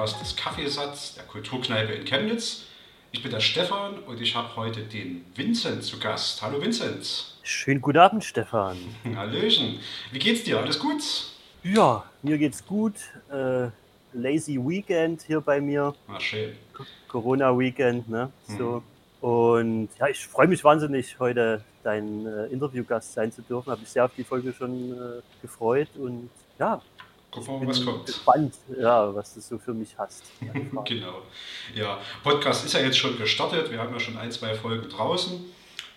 Podcast des Kaffeesatz der Kulturkneipe in Chemnitz. Ich bin der Stefan und ich habe heute den Vincent zu Gast. Hallo Vincent. Schönen guten Abend, Stefan. Hallöchen. Wie geht's dir? Alles gut? Ja, mir geht's gut. Äh, lazy Weekend hier bei mir. Ah, schön. Corona-Weekend, ne? So. Und ja, ich freue mich wahnsinnig, heute dein äh, Interviewgast sein zu dürfen. Habe mich sehr auf die Folge schon äh, gefreut und ja, Gucken wir mal, was kommt. gespannt, ja, was du so für mich hast. Genau. Ja, Podcast ist ja jetzt schon gestartet. Wir haben ja schon ein, zwei Folgen draußen.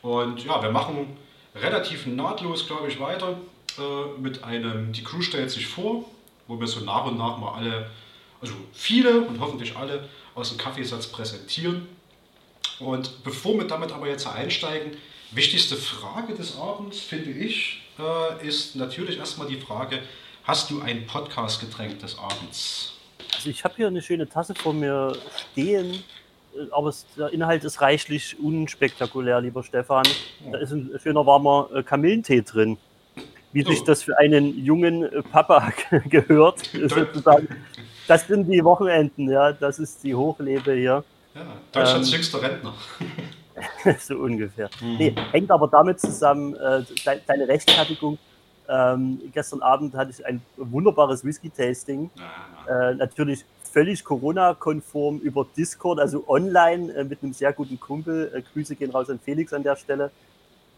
Und ja, wir machen relativ nahtlos, glaube ich, weiter äh, mit einem, die Crew stellt sich vor, wo wir so nach und nach mal alle, also viele und hoffentlich alle aus dem Kaffeesatz präsentieren. Und bevor wir damit aber jetzt einsteigen, wichtigste Frage des Abends, finde ich, äh, ist natürlich erstmal die Frage, hast du ein Podcast-Getränk des Abends? Also ich habe hier eine schöne Tasse vor mir stehen, äh, aber es, der Inhalt ist reichlich unspektakulär, lieber Stefan. Da ist ein schöner warmer äh, Kamillentee drin. Wie sich Oh. das für einen jungen äh, Papa gehört, sozusagen. Das sind die Wochenenden, ja. Das ist die Hochlebe hier. Ja, Deutschlands Ähm, jüngster Rentner. so ungefähr. Mhm. Nee, hängt aber damit zusammen, äh, de deine Rechtfertigung. Ähm, gestern Abend hatte ich ein wunderbares Whisky-Tasting. Äh, natürlich völlig Corona-konform über Discord, also online äh, mit einem sehr guten Kumpel. Äh, Grüße gehen raus an Felix an der Stelle.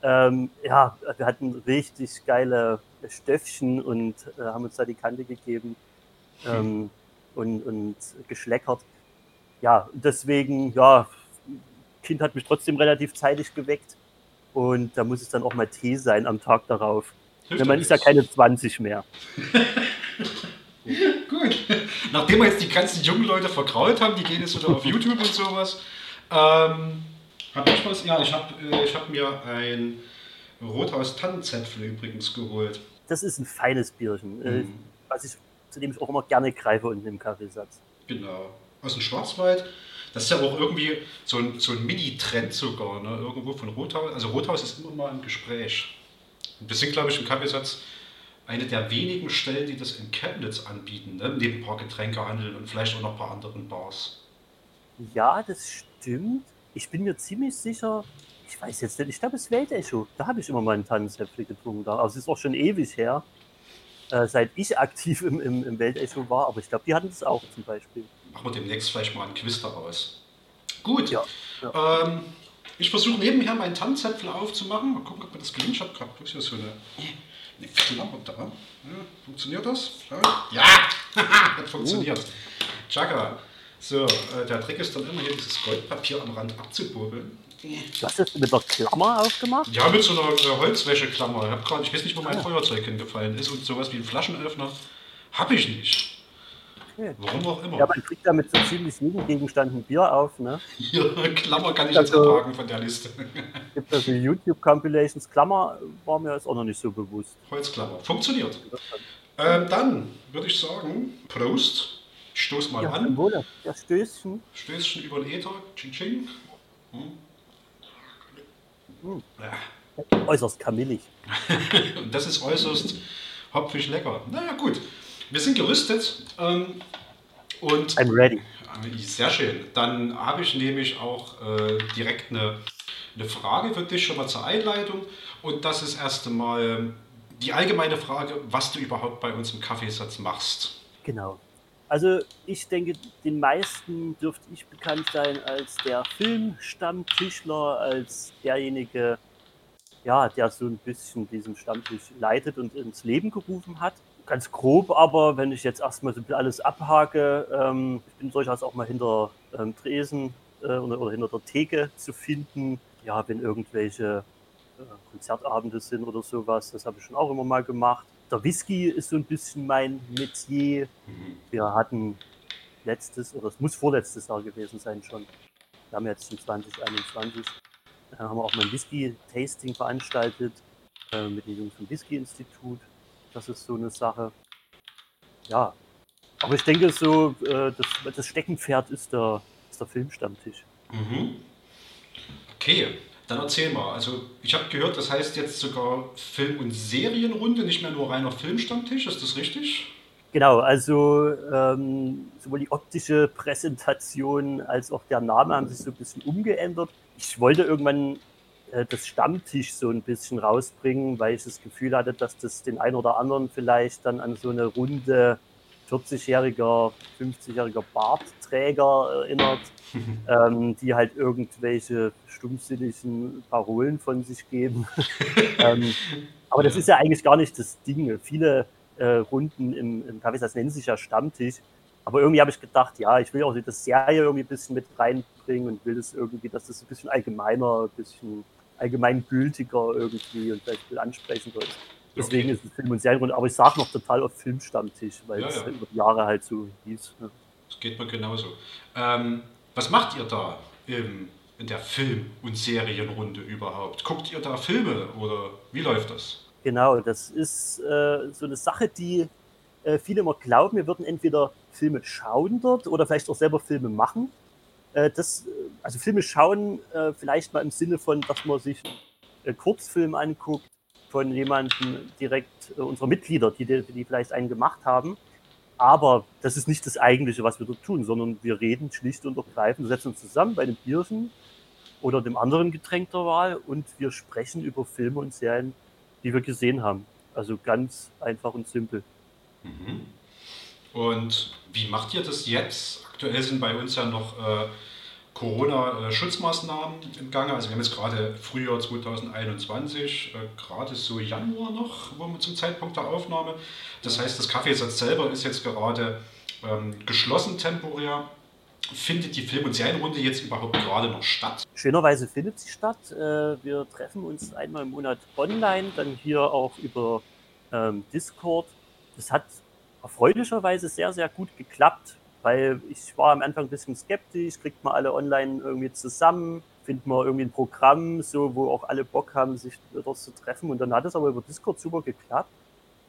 Ähm, ja, wir hatten richtig geile Stöffchen und äh, haben uns da die Kante gegeben ähm, und, und geschleckert. Ja, deswegen, ja, Kind hat mich trotzdem relativ zeitig geweckt und da muss es dann auch mal Tee sein am Tag darauf. Ja, man ist ja keine 20 mehr. Gut. Nachdem wir jetzt die ganzen jungen Leute vergrault haben, die gehen jetzt wieder auf YouTube und sowas. Ähm, hab ich was? Ja, ich habe äh, ich hab mir ein Rothaus Tannenzäpfle übrigens geholt. Das ist ein feines Bierchen, äh, Mhm. was ich, zu dem ich auch immer gerne greife unten im Kaffeesatz. Genau. Aus dem Schwarzwald. Das ist ja auch irgendwie so ein, so ein Mini-Trend sogar, ne? Irgendwo von Rothaus. Also Rothaus ist immer mal im Gespräch. Wir sind, glaube ich, im Kaffeesatz eine der wenigen Stellen, die das in Chemnitz anbieten, ne? neben ein paar Getränkehandeln und vielleicht auch noch ein paar anderen Bars. Ja, das stimmt. Ich bin mir ziemlich sicher, ich weiß jetzt nicht, ich glaube, es Weltecho. Da habe ich immer mal einen Tannenzäpfle getrunken. Da. Also es ist auch schon ewig her, äh, seit ich aktiv im, im, im Weltecho war. Aber ich glaube, die hatten das auch zum Beispiel. Machen wir demnächst vielleicht mal einen Quiz daraus. Gut. Ja, Ähm, ich versuche nebenher meinen Tannenzäpfel aufzumachen. Mal gucken, ob mir das gelingt. Ich habe gerade hier so eine, eine Klammer da. Ja, funktioniert das? Ja, hat funktioniert. Chaka. So, äh, der Trick ist dann immer hier dieses Goldpapier am Rand abzuburbeln. Du hast das mit der Klammer aufgemacht? Ja, mit so einer äh, Holzwäscheklammer. Ich, hab grad, ich weiß nicht, wo mein Feuerzeug hingefallen ist. Und sowas wie ein Flaschenöffner habe ich nicht. Okay. Warum auch immer. Ja, man kriegt damit so ziemlich jeden Gegenstand ein Bier auf. Ne? Hier, Klammer kann ich jetzt Also- abhaken von der Liste. Gibt also YouTube-Compilations. Klammer war mir jetzt auch noch nicht so bewusst. Holzklammer. Funktioniert. Ähm, dann würde ich sagen, Prost. Ich stoß mal Ja, an. Wohle. Ja, Stößchen. Stößchen über den Ether. Ching, ching. Hm. Hm. Ja. Äußerst kamillig. Und das ist äußerst hopfig lecker. Naja, gut. Wir sind gerüstet. Ähm, und I'm ready. sehr schön. Dann habe ich nämlich auch äh, direkt eine, eine Frage für dich schon mal zur Einleitung. Und das ist erst einmal die allgemeine Frage, was du überhaupt bei uns im Kaffeesatz machst. Genau. Also ich denke, den meisten dürfte ich bekannt sein als der Filmstammtischler, als derjenige, ja, der so ein bisschen diesen Stammtisch leitet und ins Leben gerufen hat. Ganz grob, aber wenn ich jetzt erstmal so alles abhake, ähm, ich bin durchaus auch mal hinter ähm, Tresen äh, oder, oder hinter der Theke zu finden. Ja, wenn irgendwelche äh, Konzertabende sind oder sowas, das habe ich schon auch immer mal gemacht. Der Whisky ist so ein bisschen mein Metier. Wir hatten letztes, oder es muss vorletztes Jahr gewesen sein schon. Wir haben jetzt schon 2021. Da haben wir auch mal ein Whisky-Tasting veranstaltet äh, mit den Jungs vom Whisky-Institut. Das ist so eine Sache. Ja, aber ich denke so, äh, das, das Steckenpferd ist der, ist der Filmstammtisch. Mhm. Okay, dann erzähl mal. Also ich habe gehört, das heißt jetzt sogar Film- und Serienrunde, nicht mehr nur reiner Filmstammtisch. Ist das richtig? Genau, also ähm, sowohl die optische Präsentation als auch der Name haben sich so ein bisschen umgeändert. Ich wollte irgendwann äh, das Stammtisch so ein bisschen rausbringen, weil ich das Gefühl hatte, dass das den einen oder anderen vielleicht dann an so eine runde 40-jähriger, 50-jähriger Bartträger erinnert, ähm, die halt irgendwelche stumpfsinnigen Parolen von sich geben. ähm, aber das ist ja eigentlich gar nicht das Ding. Viele äh, Runden im, im Café, das nennt sich ja Stammtisch. Aber irgendwie habe ich gedacht, ja, ich will auch das Serie irgendwie ein bisschen mit reinbringen und will das irgendwie, dass das ein bisschen allgemeiner, ein bisschen allgemeingültiger irgendwie und vielleicht ein ansprechender ist. Deswegen okay. ist es Film- und Serienrunde, aber ich sage noch total auf Filmstammtisch, weil ja, es ja. über die Jahre halt so hieß. Ja. Das geht mir genauso. Ähm, was macht ihr da im, in der Film- und Serienrunde überhaupt? Guckt ihr da Filme oder wie läuft das? Genau, das ist äh, so eine Sache, die äh, viele immer glauben, wir würden entweder Filme schauen dort oder vielleicht auch selber Filme machen. Äh, das, also Filme schauen, äh, vielleicht mal im Sinne von, dass man sich äh, Kurzfilm anguckt von jemandem direkt unserer Mitglieder, die, die vielleicht einen gemacht haben. Aber das ist nicht das Eigentliche, was wir dort tun, sondern wir reden schlicht und ergreifend, setzen uns zusammen bei einem Bierchen oder dem anderen Getränk der Wahl und wir sprechen über Filme und Serien, die wir gesehen haben. Also ganz einfach und simpel. Mhm. Und wie macht ihr das jetzt? Aktuell sind bei uns ja noch äh, Corona-Schutzmaßnahmen im Gange. Also wir haben jetzt gerade Frühjahr 2021, äh, gerade so Januar noch, wo wir zum Zeitpunkt der Aufnahme. Das heißt, das Kaffeesatz selber ist jetzt gerade ähm, geschlossen temporär. Findet die Film- und Serienrunde jetzt überhaupt gerade noch statt? Schönerweise findet sie statt. Äh, wir treffen uns einmal im Monat online, dann hier auch über ähm, Discord. Das hat erfreulicherweise sehr, sehr gut geklappt weil ich war am Anfang ein bisschen skeptisch, kriegt man alle online irgendwie zusammen, findet man irgendwie ein Programm, so, wo auch alle Bock haben, sich dort zu treffen. Und dann hat es aber über Discord super geklappt.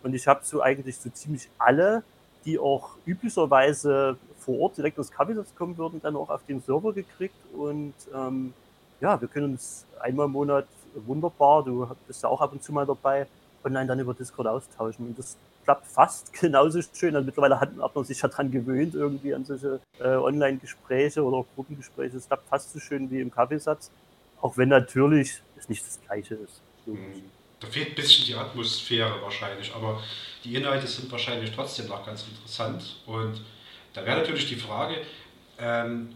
Und ich habe so eigentlich so ziemlich alle, die auch üblicherweise vor Ort direkt ins Kaffeesatz kommen würden, dann auch auf den Server gekriegt. Und ähm, ja, wir können uns einmal im Monat wunderbar, du bist ja auch ab und zu mal dabei, online dann über Discord austauschen. Und das klappt fast genauso schön. Also mittlerweile hat, man sich ja dran gewöhnt, irgendwie an solche äh, Online-Gespräche oder Gruppengespräche. Es klappt fast so schön wie im Kaffeesatz. Auch wenn natürlich es nicht das Gleiche ist. Mhm. Da fehlt ein bisschen die Atmosphäre wahrscheinlich, aber die Inhalte sind wahrscheinlich trotzdem noch ganz interessant. Und da wäre natürlich die Frage, ähm,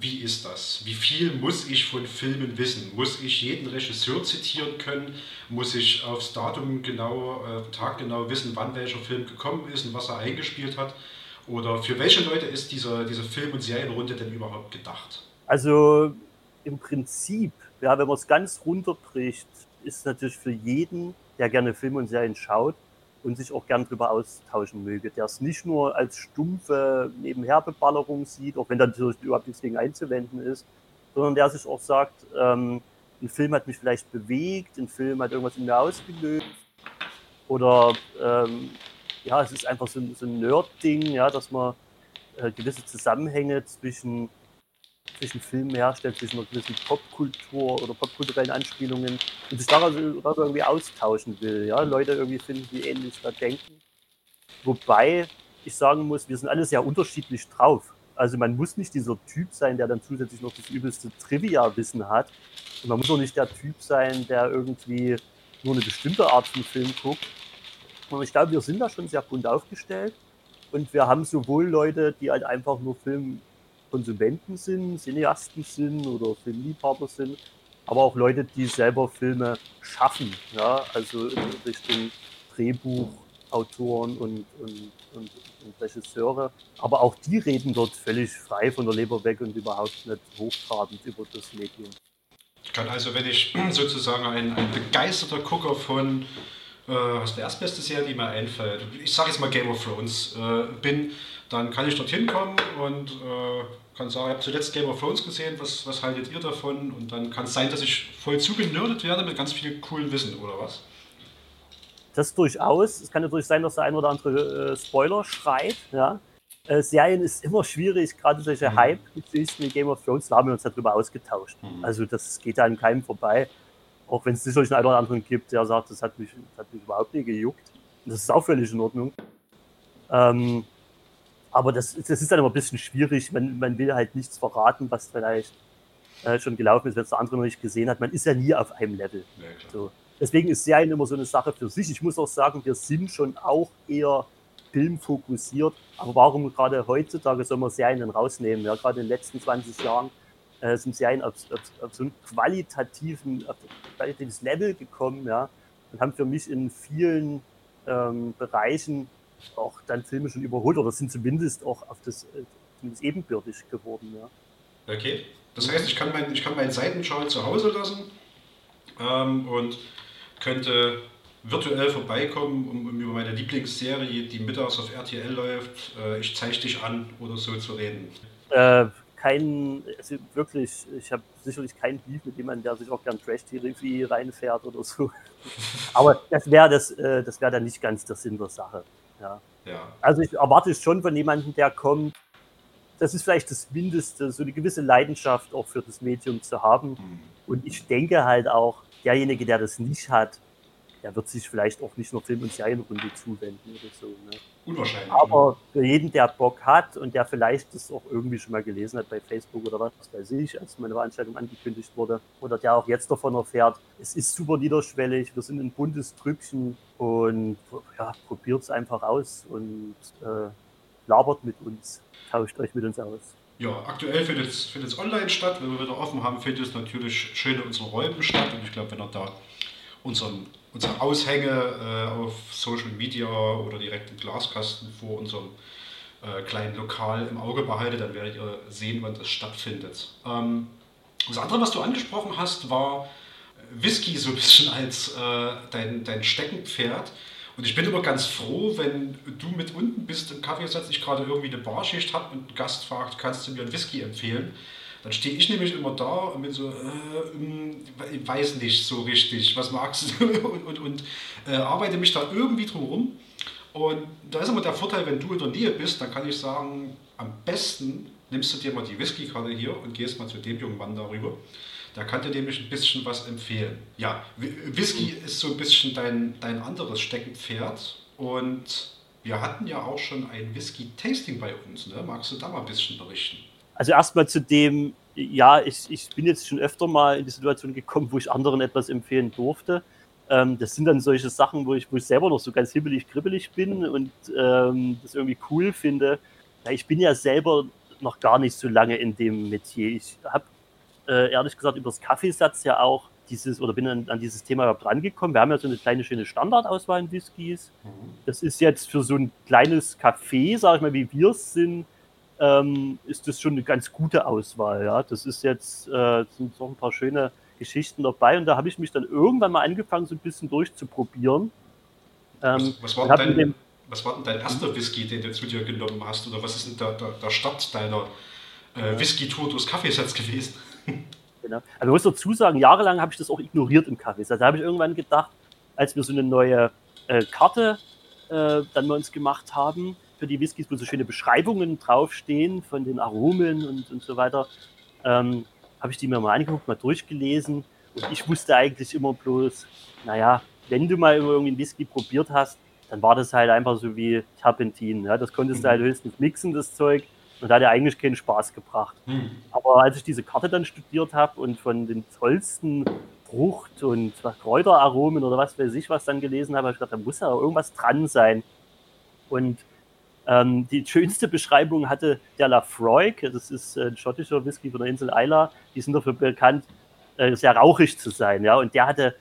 wie ist das? Wie viel muss ich von Filmen wissen? Muss ich jeden Regisseur zitieren können? Muss ich aufs Datum genau, äh, Tag genau wissen, wann welcher Film gekommen ist und was er eingespielt hat? Oder für welche Leute ist diese, diese Film- und Serienrunde denn überhaupt gedacht? Also im Prinzip, ja, wenn man es ganz runterbricht, ist natürlich für jeden, der gerne Filme und Serien schaut, und sich auch gern drüber austauschen möge, der es nicht nur als stumpfe Nebenherbeballerung sieht, auch wenn da natürlich überhaupt nichts gegen einzuwenden ist, sondern der sich auch sagt, ähm, ein Film hat mich vielleicht bewegt, ein Film hat irgendwas in mir ausgelöst. Oder ähm, ja, es ist einfach so, so ein Nerd-Ding, ja, dass man äh, gewisse Zusammenhänge zwischen zwischen Filmen herstellt, zwischen einer gewissen Popkultur oder popkulturellen Anspielungen und sich darüber, irgendwie austauschen will. Ja? Leute irgendwie finden, die ähnlich da denken. Wobei ich sagen muss, wir sind alle sehr unterschiedlich drauf. Also man muss nicht dieser Typ sein, der dann zusätzlich noch das übelste Trivia-Wissen hat. Und man muss auch nicht der Typ sein, der irgendwie nur eine bestimmte Art von Film guckt. Und ich glaube, wir sind da schon sehr bunt aufgestellt. Und wir haben sowohl Leute, die halt einfach nur Film Konsumenten sind, Cineasten sind oder Filmliebhaber sind, aber auch Leute, die selber Filme schaffen, ja, also in Richtung Drehbuchautoren und, und, und, und Regisseure. Aber auch die reden dort völlig frei von der Leber weg und überhaupt nicht hochtrabend über das Medium. Ich kann also, wenn ich sozusagen ein, ein begeisterter Gucker von äh, was der erstbeste Serie, die mir einfällt, ich sage jetzt mal Game of Thrones, äh, bin, dann kann ich dorthin kommen und äh, kann sagen, ich habe zuletzt Game of Thrones gesehen, was, was haltet ihr davon? Und dann kann es sein, dass ich voll zugenördet werde mit ganz viel coolen Wissen, oder was? Das durchaus. Es kann natürlich sein, dass der ein oder andere äh, Spoiler schreit. Ja. Äh, Serien ist immer schwierig, gerade solche mhm. Hype-Geschichten wie Game of Thrones, da haben wir uns darüber ausgetauscht. Mhm. Also das geht an keinem vorbei. Auch wenn es sicherlich einen oder anderen gibt, der sagt, das hat mich, das hat mich überhaupt nicht gejuckt. Das ist auch völlig in Ordnung. Ähm, aber das, das ist dann immer ein bisschen schwierig. Man, man will halt nichts verraten, was vielleicht äh, schon gelaufen ist, wenn es der andere noch nicht gesehen hat. Man ist ja nie auf einem Level. Ja, so. Deswegen ist Serien immer so eine Sache für sich. Ich muss auch sagen, wir sind schon auch eher filmfokussiert. Aber warum gerade heutzutage soll man Serien dann rausnehmen? Ja, gerade in den letzten 20 Jahren äh, sind Serien auf, auf, auf so ein qualitativen, auf ein qualitatives Level gekommen, ja, und haben für mich in vielen ähm, Bereichen auch dann Filme schon überholt oder sind zumindest auch auf das äh, zumindest ebenbürtig geworden, ja. Okay. Das heißt, ich kann, mein, ich kann meinen Seitenschal zu Hause lassen ähm, und könnte virtuell vorbeikommen, um, um, über meine Lieblingsserie, die mittags auf RTL läuft, äh, ich zeige dich an oder so zu reden. Äh, kein, also wirklich, ich habe sicherlich keinen Beef mit jemandem, der sich auch gern Trash-TV reinfährt oder so. Aber das wäre das, äh, das wär dann nicht ganz der Sinn der Sache. Ja. ja. Also ich erwarte es schon von jemandem, der kommt, das ist vielleicht das Mindeste, so eine gewisse Leidenschaft auch für das Medium zu haben. Mhm. Und ich denke halt auch, derjenige, der das nicht hat, der wird sich vielleicht auch nicht nur Film- und Serienrunde zuwenden oder so. Ne? Unwahrscheinlich. Aber für jeden, der Bock hat und der vielleicht das auch irgendwie schon mal gelesen hat bei Facebook oder was weiß ich, als meine Veranstaltung angekündigt wurde, oder der auch jetzt davon erfährt, es ist super niederschwellig, wir sind ein buntes Trüppchen und ja, probiert es einfach aus und äh, labert mit uns, tauscht euch mit uns aus. Ja, aktuell findet es online statt. Wenn wir wieder offen haben, findet es natürlich schön in unseren Räumen statt. Und ich glaube, wenn ihr da unseren unsere Aushänge äh, auf Social Media oder direkt im Glaskasten vor unserem äh, kleinen Lokal im Auge behaltet, dann werdet ihr sehen, wann das stattfindet. Ähm, das andere, was du angesprochen hast, war Whisky so ein bisschen als äh, dein, dein Steckenpferd. Und ich bin immer ganz froh, wenn du mit unten bist im Kaffeesatz, ich gerade irgendwie eine Barschicht habe und ein Gast fragt, kannst du mir einen Whisky empfehlen? Dann stehe ich nämlich immer da und bin so, äh, hm, ich weiß nicht so richtig, was magst du und, und, und äh, arbeite mich da irgendwie drum rum. Und da ist immer der Vorteil, wenn du in der Nähe bist, dann kann ich sagen, am besten nimmst du dir mal die Whiskykarte hier und gehst mal zu dem jungen Mann darüber. Da kann dir nämlich ein bisschen was empfehlen. Ja, Whisky ist so ein bisschen dein, dein anderes Steckenpferd und wir hatten ja auch schon ein Whisky-Tasting bei uns. Ne? Magst du da mal ein bisschen berichten? Also erstmal zu dem, ja, ich, ich bin jetzt schon öfter mal in die Situation gekommen, wo ich anderen etwas empfehlen durfte. Ähm, das sind dann solche Sachen, wo ich, wo ich selber noch so ganz hibbelig, kribbelig bin und ähm, das irgendwie cool finde. Ja, ich bin ja selber noch gar nicht so lange in dem Metier. Ich habe äh, ehrlich gesagt über das Kaffeesatz ja auch dieses, oder bin an, an dieses Thema überhaupt rangekommen. Wir haben ja so eine kleine schöne Standardauswahl in Whiskys. Mhm. Das ist jetzt für so ein kleines Café, sage ich mal, wie wir es sind, ähm, ist das schon eine ganz gute Auswahl. Ja? Das ist jetzt, äh, sind noch ein paar schöne Geschichten dabei und da habe ich mich dann irgendwann mal angefangen, so ein bisschen durchzuprobieren. Ähm, was, was, war dein, dem, was, war denn dein, erster Whisky, den du zu dir genommen hast? Oder was ist denn der, der, der Start deiner äh, Whisky-Tour durchs Kaffeesatz gewesen? Genau. Also ich muss dazu sagen, jahrelang habe ich das auch ignoriert im Kaffeesatz. Da habe ich irgendwann gedacht, als wir so eine neue äh, Karte äh, dann bei uns gemacht haben, für die Whiskys, wo so schöne Beschreibungen draufstehen von den Aromen und, und so weiter, ähm, habe ich die mir mal angeguckt, mal durchgelesen. Und ich wusste eigentlich immer bloß, naja, wenn du mal irgendwie einen Whisky probiert hast, dann war das halt einfach so wie Terpentin. Ja? Das konntest du halt höchstens mixen, das Zeug. Und hat ja eigentlich keinen Spaß gebracht. Mhm. Aber als ich diese Karte dann studiert habe und von den tollsten Frucht- und Kräuteraromen oder was weiß ich was dann gelesen habe, habe ich gedacht, da muss ja irgendwas dran sein. Und ähm, die schönste Beschreibung hatte der Lafroig, das ist ein schottischer Whisky von der Insel Isla. Die sind dafür bekannt, äh, sehr rauchig zu sein. Ja? Und der hatte,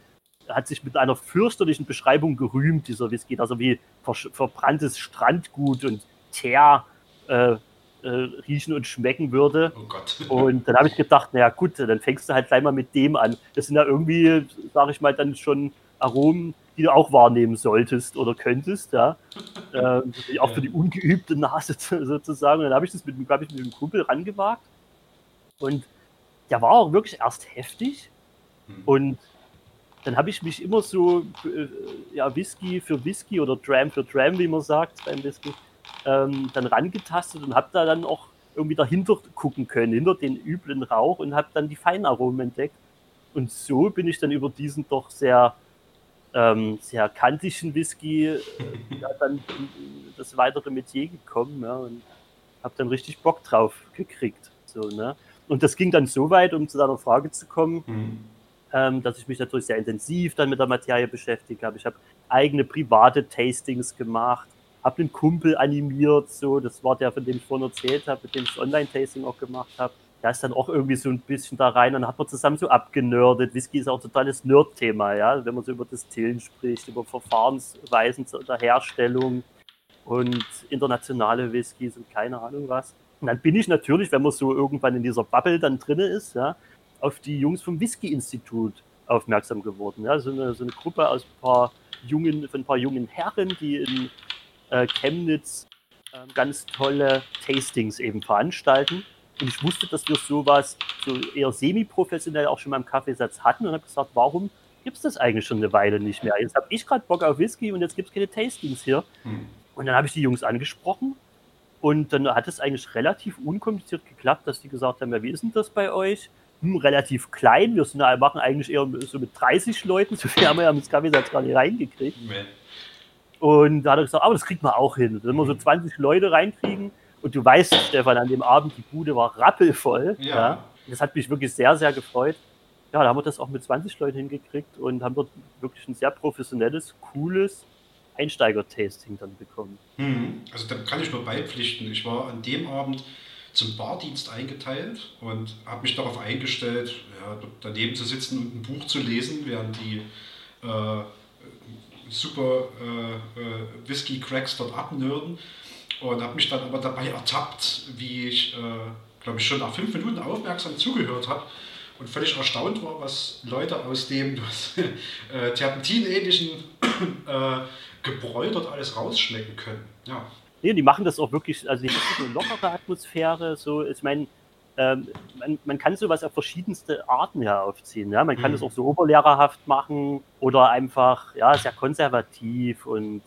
hat sich mit einer fürchterlichen Beschreibung gerühmt, dieser Whisky, dass er wie ver verbranntes Strandgut und Teer äh, äh, riechen und schmecken würde. Oh Gott. Und dann habe ich gedacht, naja gut, dann fängst du halt gleich mal mit dem an. Das sind ja irgendwie, sage ich mal, dann schon Aromen, die du auch wahrnehmen solltest oder könntest, ja. äh, auch für die ungeübte Nase sozusagen. Und dann habe ich das mit, ich, mit einem Kumpel rangewagt. Und der war auch wirklich erst heftig. Mhm. Und dann habe ich mich immer so, äh, ja, Whisky für Whisky oder Dram für Dram, wie man sagt beim Whisky, ähm, dann rangetastet und habe da dann auch irgendwie dahinter gucken können, hinter den üblen Rauch und habe dann die Feinaromen entdeckt. Und so bin ich dann über diesen doch sehr ähm, sehr kantigen Whisky äh, ja, dann das weitere Metier gekommen ja, und habe dann richtig Bock drauf gekriegt. So, ne? Und das ging dann so weit, um zu deiner Frage zu kommen, mhm. ähm, dass ich mich natürlich sehr intensiv dann mit der Materie beschäftigt habe. Ich habe eigene private Tastings gemacht, habe einen Kumpel animiert, so, das war der, von dem ich vorhin erzählt habe, mit dem ich das Online-Tasting auch gemacht habe. Da ist dann auch irgendwie so ein bisschen da rein und hat man zusammen so abgenördet. Whisky ist auch ein totales Nerd-Thema, ja, wenn man so über das Tillen spricht, über Verfahrensweisen der Herstellung und internationale Whiskys und keine Ahnung was. Und dann bin ich natürlich, wenn man so irgendwann in dieser Bubble dann drin ist, ja, auf die Jungs vom Whisky-Institut aufmerksam geworden. Ja, so eine, so eine Gruppe aus ein paar jungen, von ein paar jungen Herren, die in äh, Chemnitz äh, ganz tolle Tastings eben veranstalten. Und ich wusste, dass wir sowas so eher semi-professionell auch schon mal im Kaffeesatz hatten und habe gesagt, warum gibt es das eigentlich schon eine Weile nicht mehr? Jetzt habe ich gerade Bock auf Whisky und jetzt gibt es keine Tastings hier. Hm. Und dann habe ich die Jungs angesprochen und dann hat es eigentlich relativ unkompliziert geklappt, dass die gesagt haben, ja, wie ist denn das bei euch? Hm, relativ klein, wir sind, machen eigentlich eher so mit 30 Leuten, so viel haben wir ja mit Kaffeesatz gar nicht reingekriegt. Nee. Und da hat er gesagt, aber das kriegt man auch hin. Wenn wir so 20 Leute reinkriegen und du weißt, Stefan, an dem Abend, die Bude war rappelvoll. Ja. ja. Das hat mich wirklich sehr, sehr gefreut. Ja, da haben wir das auch mit 20 Leuten hingekriegt und haben dort wirklich ein sehr professionelles, cooles Einsteiger-Tasting dann bekommen. Hm. Also da kann ich nur beipflichten. Ich war an dem Abend zum Bardienst eingeteilt und habe mich darauf eingestellt, ja, daneben zu sitzen und ein Buch zu lesen, während die äh, super äh, äh, Whisky-Cracks dort abnörden. Und habe mich dann aber dabei ertappt, wie ich, äh, glaube ich, schon nach fünf Minuten aufmerksam zugehört habe und völlig erstaunt war, was Leute aus dem äh, Terpentin-ähnlichen äh, Gebräu dort alles rausschmecken können. Ja. Nee, die machen das auch wirklich, also die haben so eine lockere Atmosphäre, so, ich meine, ähm, man, man, kann sowas auf verschiedenste Arten ja aufziehen. Ja? Man kann mhm. das auch so oberlehrerhaft machen oder einfach ja, sehr konservativ und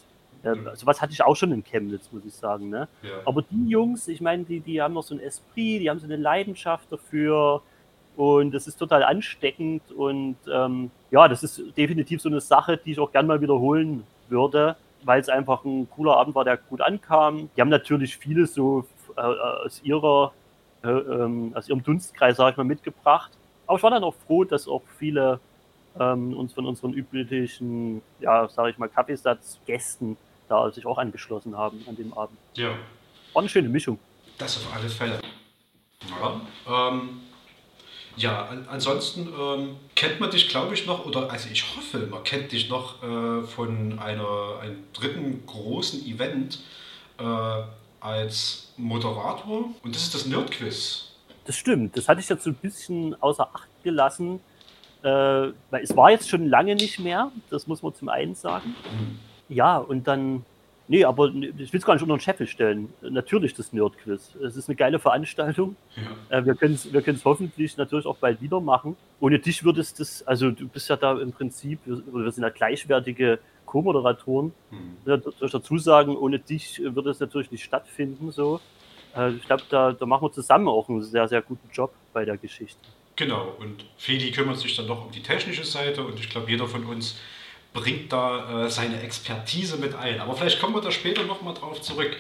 äh, mhm. sowas hatte ich auch schon in Chemnitz, muss ich sagen. Ne? Ja. Aber die Jungs, ich meine, die, die haben noch so ein Esprit, die haben so eine Leidenschaft dafür und das ist total ansteckend und ähm, ja, das ist definitiv so eine Sache, die ich auch gern mal wiederholen würde, weil es einfach ein cooler Abend war, der gut ankam. Die haben natürlich vieles so äh, aus ihrer äh, ähm, aus ihrem Dunstkreis, sage ich mal, mitgebracht. Aber ich war dann auch froh, dass auch viele ähm, uns von unseren üblichen, ja, sage ich mal, Kaffeesatzgästen da sich auch angeschlossen haben an dem Abend. Ja. War eine schöne Mischung. Das auf alle Fälle. Ja, ähm, ja an, ansonsten ähm, kennt man dich, glaube ich, noch, oder also ich hoffe, man kennt dich noch äh, von einer, einem dritten großen Event, äh, als Moderator und das ist das Nerdquiz. Das stimmt, das hatte ich jetzt so ein bisschen außer Acht gelassen, äh, weil es war jetzt schon lange nicht mehr, das muss man zum einen sagen. Mhm. Ja, und dann, nee, aber ich will es gar nicht unter den Scheffel stellen. Natürlich das Nerdquiz. Es ist eine geile Veranstaltung. Ja. Äh, wir können es wir hoffentlich natürlich auch bald wieder machen. Ohne dich würdest das, also du bist ja da im Prinzip, wir, wir sind ja gleichwertige Co-Moderatoren. Mhm. Soll ich dazu sagen, ohne dich würde es natürlich nicht stattfinden. So. Äh, ich glaube, da, da machen wir zusammen auch einen sehr, sehr guten Job bei der Geschichte. Genau, und Feli kümmert sich dann noch um die technische Seite und ich glaube, jeder von uns bringt da äh, seine Expertise mit ein. Aber vielleicht kommen wir da später nochmal drauf zurück.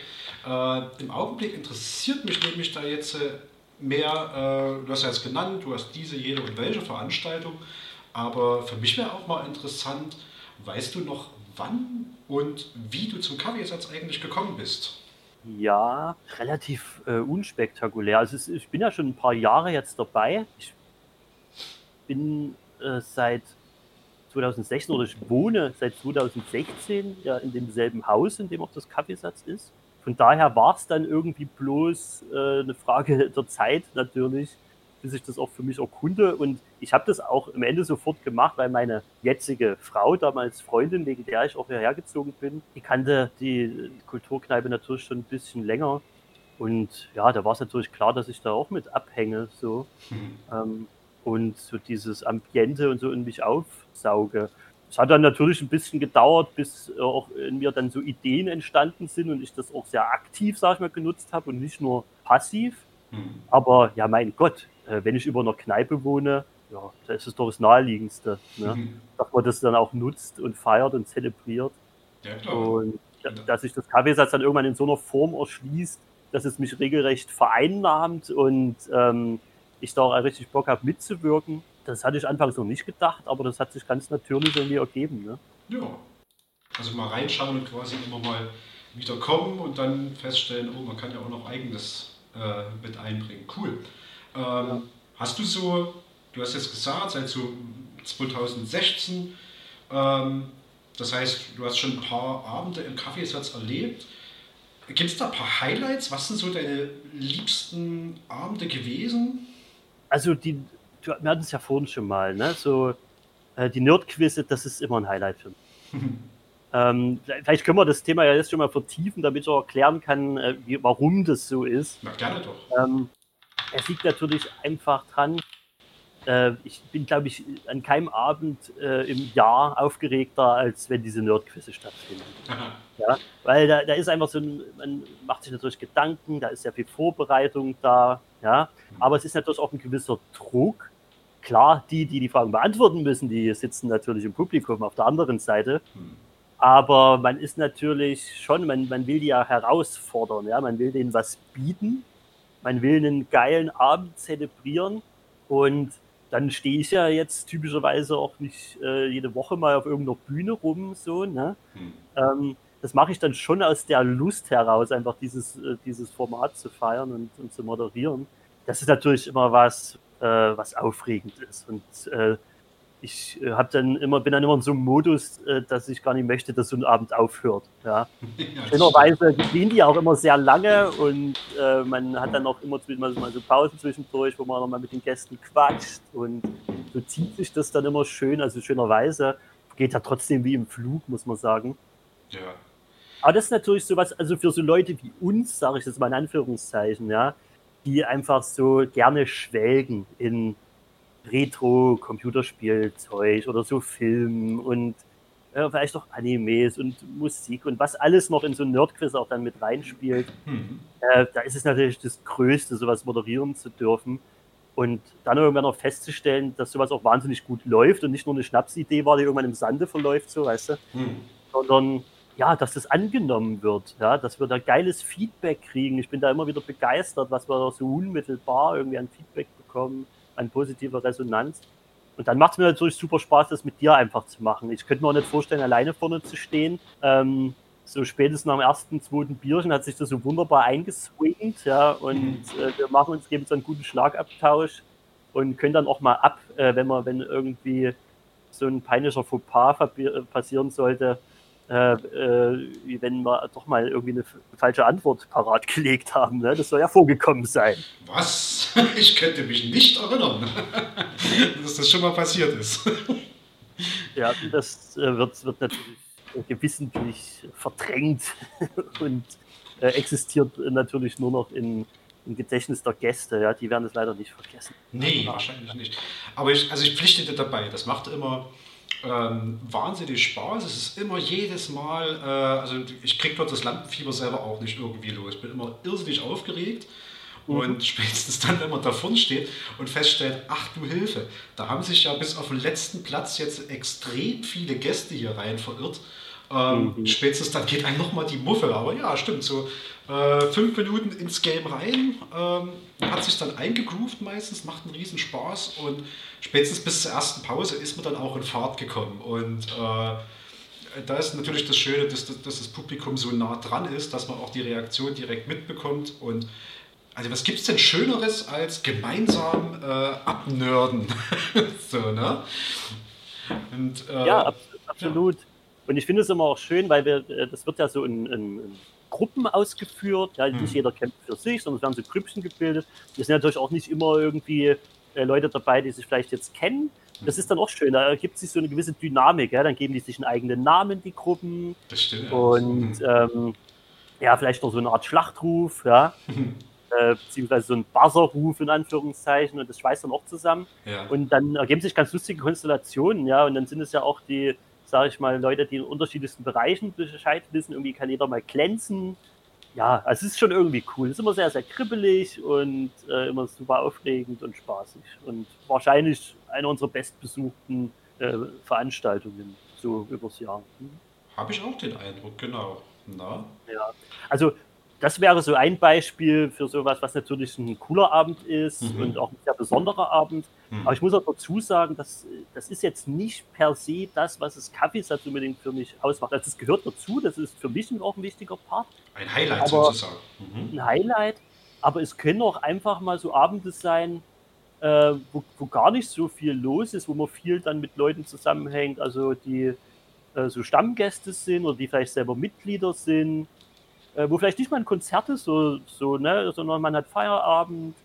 Äh, Im Augenblick interessiert mich nämlich da jetzt äh, mehr, äh, du hast ja jetzt genannt, du hast diese, jede und welche Veranstaltung, aber für mich wäre auch mal interessant, weißt du noch, wann und wie du zum Kaffeesatz eigentlich gekommen bist. Ja, relativ äh, unspektakulär. Also ich bin ja schon ein paar Jahre jetzt dabei. Ich bin äh, seit 2016 oder ich wohne seit 2016 ja in demselben Haus, in dem auch das Kaffeesatz ist. Von daher war es dann irgendwie bloß äh, eine Frage der Zeit natürlich, bis ich das auch für mich erkunde. Und ich habe das auch im Ende sofort gemacht, weil meine jetzige Frau, damals Freundin, wegen der ich auch hierher gezogen bin, die kannte die Kulturkneipe natürlich schon ein bisschen länger. Und ja, da war es natürlich klar, dass ich da auch mit abhänge. So. Mhm. Ähm, und so dieses Ambiente und so in mich aufsauge. Es hat dann natürlich ein bisschen gedauert, bis auch in mir dann so Ideen entstanden sind und ich das auch sehr aktiv, sag ich mal, genutzt habe und nicht nur passiv. Mhm. Aber ja, mein Gott, äh, wenn ich über einer Kneipe wohne, ja, das ist doch das Naheliegendste, ne? Mhm. dass man das dann auch nutzt und feiert und zelebriert. Ja. Und da- dass sich das Kaffeesatz dann irgendwann in so einer Form erschließt, dass es mich regelrecht vereinnahmt und ähm, ich da auch richtig Bock habe mitzuwirken. Das hatte ich anfangs noch nicht gedacht, aber das hat sich ganz natürlich irgendwie ergeben. Ne? Ja. Also mal reinschauen und quasi immer mal wieder kommen und dann feststellen, oh, man kann ja auch noch eigenes äh, mit einbringen. Cool. Ähm, Hast du so, du hast jetzt gesagt, seit so 2016, ähm, das heißt, du hast schon ein paar Abende im Kaffeesatz erlebt. Gibt es da ein paar Highlights? Was sind so deine liebsten Abende gewesen? Also die, du- wir hatten es ja vorhin schon mal, ne? so äh, die Nerdquizze, das ist immer ein Highlight für mich. Ähm, vielleicht können wir das Thema ja jetzt schon mal vertiefen, damit ich auch erklären kann, äh, wie, warum das so ist. Na gerne doch. Ähm, es liegt natürlich einfach dran, äh, ich bin, glaube ich, an keinem Abend äh, im Jahr aufgeregter, als wenn diese Nerdquizze stattfinden. Ja? Weil da, da ist einfach so ein, man macht sich natürlich Gedanken, da ist sehr viel Vorbereitung da, ja. Aber es ist natürlich auch ein gewisser Druck. Klar, die, die die Fragen beantworten müssen, die sitzen natürlich im Publikum auf der anderen Seite. Hm. Aber man ist natürlich schon, man, man will die ja herausfordern, ja, man will denen was bieten, man will einen geilen Abend zelebrieren und dann stehe ich ja jetzt typischerweise auch nicht äh, jede Woche mal auf irgendeiner Bühne rum, so, ne? Hm. Ähm, das mache ich dann schon aus der Lust heraus, einfach dieses, äh, dieses Format zu feiern und, und zu moderieren. Das ist natürlich immer was, äh, was aufregend ist. Und äh, ich äh, hab dann immer, bin dann immer in so einem Modus, äh, dass ich gar nicht möchte, dass so ein Abend aufhört. Ja. Schönerweise gehen die auch immer sehr lange und äh, man hat dann auch immer mal so- Pausen zwischendurch, wo man noch mal mit den Gästen quatscht und so zieht sich das dann immer schön, also schönerweise. Geht ja trotzdem wie im Flug, muss man sagen. Ja. Aber das ist natürlich sowas, also für so Leute wie uns, sage ich das mal in Anführungszeichen, ja, die einfach so gerne schwelgen in Retro-Computerspielzeug oder so Film und äh, vielleicht auch Animes und Musik und was alles noch in so ein Nerdquiz auch dann mit reinspielt. Hm. Äh, da ist es natürlich das Größte, sowas moderieren zu dürfen. Und dann irgendwann noch festzustellen, dass sowas auch wahnsinnig gut läuft und nicht nur eine Schnapsidee war, die irgendwann im Sande verläuft, so weißt du, Hm. sondern ja, dass das angenommen wird, ja, dass wir da geiles Feedback kriegen. Ich bin da immer wieder begeistert, was wir da so unmittelbar irgendwie an Feedback bekommen, an positiver Resonanz. Und dann macht es mir natürlich super Spaß, das mit dir einfach zu machen. Ich könnte mir auch nicht vorstellen, alleine vorne zu stehen. Ähm, so spätestens nach dem ersten, zweiten Bierchen hat sich das so wunderbar eingeswingt, ja, und äh, wir machen uns, geben uns einen guten Schlagabtausch und können dann auch mal ab, äh, wenn man, wenn irgendwie so ein peinlicher Fauxpas äh, passieren sollte, äh, äh, wenn wir doch mal irgendwie eine falsche Antwort parat gelegt haben. Ne? Das soll ja vorgekommen sein. Was? Ich könnte mich nicht erinnern, dass das schon mal passiert ist. Ja, das äh, wird, wird natürlich gewissentlich verdrängt und äh, existiert natürlich nur noch in, im Gedächtnis der Gäste. Ja? Die werden es leider nicht vergessen. Nee, wahrscheinlich nicht. Aber ich, also ich pflichte dir dabei. Das macht immer ähm, wahnsinnig Spaß. Es ist immer jedes Mal, äh, also ich kriege dort das Lampenfieber selber auch nicht irgendwie los. Ich bin immer irrsinnig aufgeregt. Und spätestens dann, wenn man davon steht und feststellt, ach du Hilfe, da haben sich ja bis auf den letzten Platz jetzt extrem viele Gäste hier rein verirrt. Ähm, Mhm. Spätestens dann geht einem nochmal die Muffe. Aber ja, stimmt, so äh, fünf Minuten ins Game rein, ähm, hat sich dann eingegroovt meistens, macht einen riesen Spaß und spätestens bis zur ersten Pause ist man dann auch in Fahrt gekommen. Und äh, da ist natürlich das Schöne, dass, dass das Publikum so nah dran ist, dass man auch die Reaktion direkt mitbekommt. Und also was gibt es denn Schöneres als gemeinsam äh, abnörden? so, ne? Und, äh, Ja, abs absolut. Und ich finde es immer auch schön, weil wir, äh, das wird ja so in, in, in Gruppen ausgeführt. Ja, nicht Mhm. jeder kämpft für sich, sondern es werden so Grüppchen gebildet. Es sind natürlich auch nicht immer irgendwie äh, Leute dabei, die sich vielleicht jetzt kennen. Das ist dann auch schön. Da ergibt sich so eine gewisse Dynamik. Ja? Dann geben die sich einen eigenen Namen, die Gruppen. das stimmt. Und Mhm. ähm, ja, vielleicht noch so eine Art Schlachtruf, ja. Äh, beziehungsweise so ein Buzzerruf in Anführungszeichen und das schweißt dann auch zusammen. ja. Und dann ergeben sich ganz lustige Konstellationen, ja. Und dann sind es ja auch die, sage ich mal, Leute, die in unterschiedlichsten Bereichen Bescheid wissen. Irgendwie kann jeder mal glänzen. Ja, also es ist schon irgendwie cool. Es ist immer sehr, sehr kribbelig und äh, immer super aufregend und spaßig. Und wahrscheinlich eine unserer bestbesuchten äh, Veranstaltungen, so übers Jahr. Hm? Habe ich auch den Eindruck, genau. Na? Ja, also das wäre so ein Beispiel für sowas, was natürlich ein cooler Abend ist mhm. und auch ein sehr besonderer Abend. Mhm. Aber ich muss auch dazu sagen, dass, das ist jetzt nicht per se das, was das Kaffeesatz unbedingt für mich ausmacht. Also es gehört dazu, das ist für mich auch ein wichtiger Part. Ein Highlight sozusagen. Mhm. Ein Highlight, aber es können auch einfach mal so Abende sein, äh, wo, wo, gar nicht so viel los ist, wo man viel dann mit Leuten zusammenhängt, also die äh, so Stammgäste sind oder die vielleicht selber Mitglieder sind äh, wo vielleicht nicht mal ein Konzert ist, so, so, ne, sondern man hat Feierabend,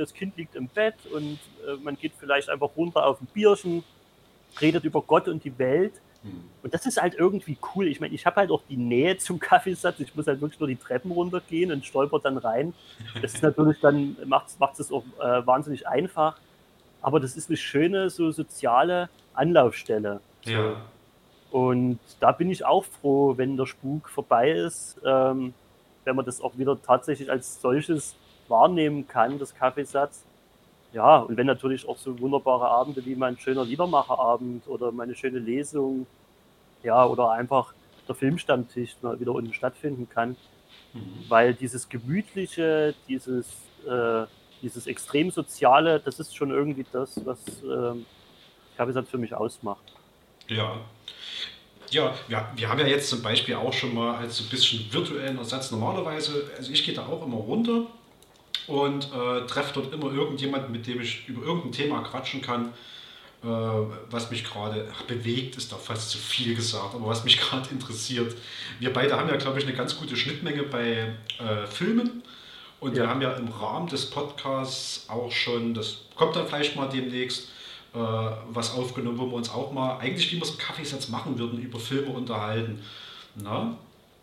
das Kind liegt im Bett und äh, man geht vielleicht einfach runter auf ein Bierchen, redet über Gott und die Welt. Hm. Und das ist halt irgendwie cool. Ich meine, ich habe halt auch die Nähe zum Kaffeesatz. Ich muss halt wirklich nur die Treppen runtergehen und stolper dann rein. Das ist natürlich dann, macht es auch äh, wahnsinnig einfach. Aber das ist eine schöne, so soziale Anlaufstelle. Ja. Und da bin ich auch froh, wenn der Spuk vorbei ist, ähm, wenn man das auch wieder tatsächlich als solches wahrnehmen kann, das Kaffeesatz. Ja, und wenn natürlich auch so wunderbare Abende wie mein schöner Liedermacherabend oder meine schöne Lesung, ja, oder einfach der Filmstammtisch mal wieder unten stattfinden kann. Mhm. Weil dieses Gemütliche, dieses, äh, dieses extrem Soziale, das ist schon irgendwie das, was äh, Kaffeesatz für mich ausmacht. Ja. Ja, wir, wir haben ja jetzt zum Beispiel auch schon mal als so ein bisschen virtuellen Ersatz normalerweise, also ich gehe da auch immer runter und äh, treffe dort immer irgendjemanden, mit dem ich über irgendein Thema quatschen kann, äh, was mich gerade bewegt, ist da fast zu viel gesagt, aber was mich gerade interessiert. Wir beide haben ja, glaube ich, eine ganz gute Schnittmenge bei äh, Filmen. Und ja. wir haben ja im Rahmen des Podcasts auch schon, das kommt dann vielleicht mal demnächst, äh, was aufgenommen, wo wir uns auch mal, eigentlich wie wir es im Kaffeesatz machen würden, über Filme unterhalten. Na?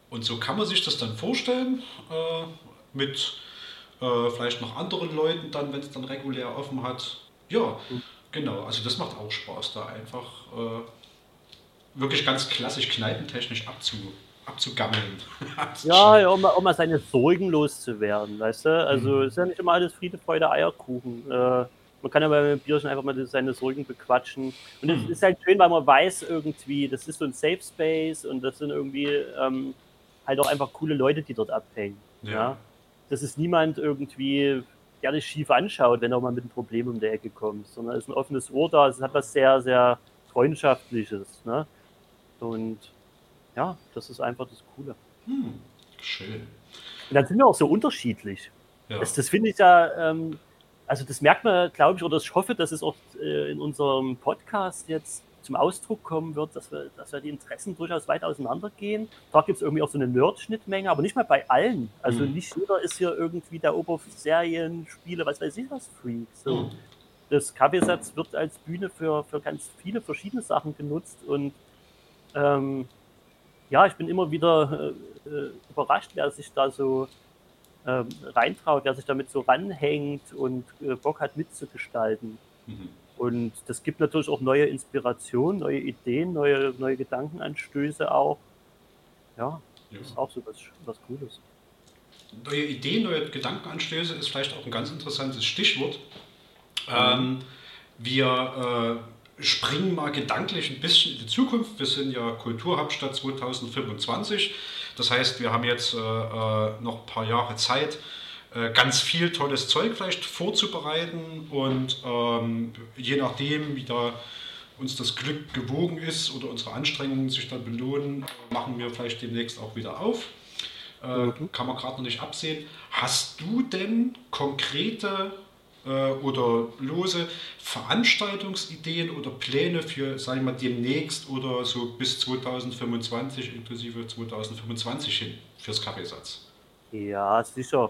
Und so kann man sich das dann vorstellen, äh, mit äh, vielleicht noch anderen Leuten dann, wenn es dann regulär offen hat. Ja, mhm. genau, also das macht auch Spaß, da einfach äh, wirklich ganz klassisch kneipentechnisch abzu, abzugammeln. ja, ja um, um, mal seine Sorgen loszuwerden, weißt du? Also mhm. ist ja nicht immer alles Friede, Freude, Eierkuchen. Äh, man kann aber mit Bierchen einfach mal seine Sorgen bequatschen. Und es mhm. ist halt schön, weil man weiß irgendwie, das ist so ein Safe Space und das sind irgendwie ähm, halt auch einfach coole Leute, die dort abhängen. Ja. ja. Das ist niemand irgendwie, dich schief anschaut, wenn er mal mit einem Problem um die Ecke kommt, sondern es ist ein offenes Ohr da, es hat was sehr, sehr Freundschaftliches. Ne? Und ja, das ist einfach das Coole. Hm. Schön. Und dann sind wir auch so unterschiedlich. Ja. Das, das finde ich ja, ähm, also das merkt man, glaube ich, oder ich hoffe, dass es auch äh, in unserem Podcast jetzt zum Ausdruck kommen wird, dass wir, dass wir die Interessen durchaus weit auseinandergehen. Da gibt es irgendwie auch so eine Nerd-Schnittmenge, aber nicht mal bei allen. Also mhm. nicht jeder ist hier irgendwie der Oberserien-Spieler, was weiß ich was, Freak. So. Mhm. Das Kaffeesatz wird als Bühne für, für ganz viele verschiedene Sachen genutzt und ähm, ja, ich bin immer wieder äh, äh überrascht, wer sich da so ähm, reintraut, wer sich damit so ranhängt und äh, Bock hat mitzugestalten. Mhm. Und das gibt natürlich auch neue Inspirationen, neue Ideen, neue, neue Gedankenanstöße auch. Ja, ja. das ist auch so was, was Cooles. Neue Ideen, neue Gedankenanstöße ist vielleicht auch ein ganz interessantes Stichwort. Mhm. Ähm, wir äh, springen mal gedanklich ein bisschen in die Zukunft. Wir sind ja Kulturhauptstadt 2025. Das heißt, wir haben jetzt äh, äh, noch ein paar Jahre Zeit, ganz viel tolles Zeug vielleicht vorzubereiten und ähm, je nachdem, wie da uns das Glück gewogen ist oder unsere Anstrengungen sich dann belohnen, machen wir vielleicht demnächst auch wieder auf. Äh, mhm. Kann man gerade noch nicht absehen. Hast du denn konkrete äh, oder lose Veranstaltungsideen oder Pläne für, sagen wir mal, demnächst oder so bis 2025 inklusive 2025 hin fürs Kaffeesatz? Ja, sicher.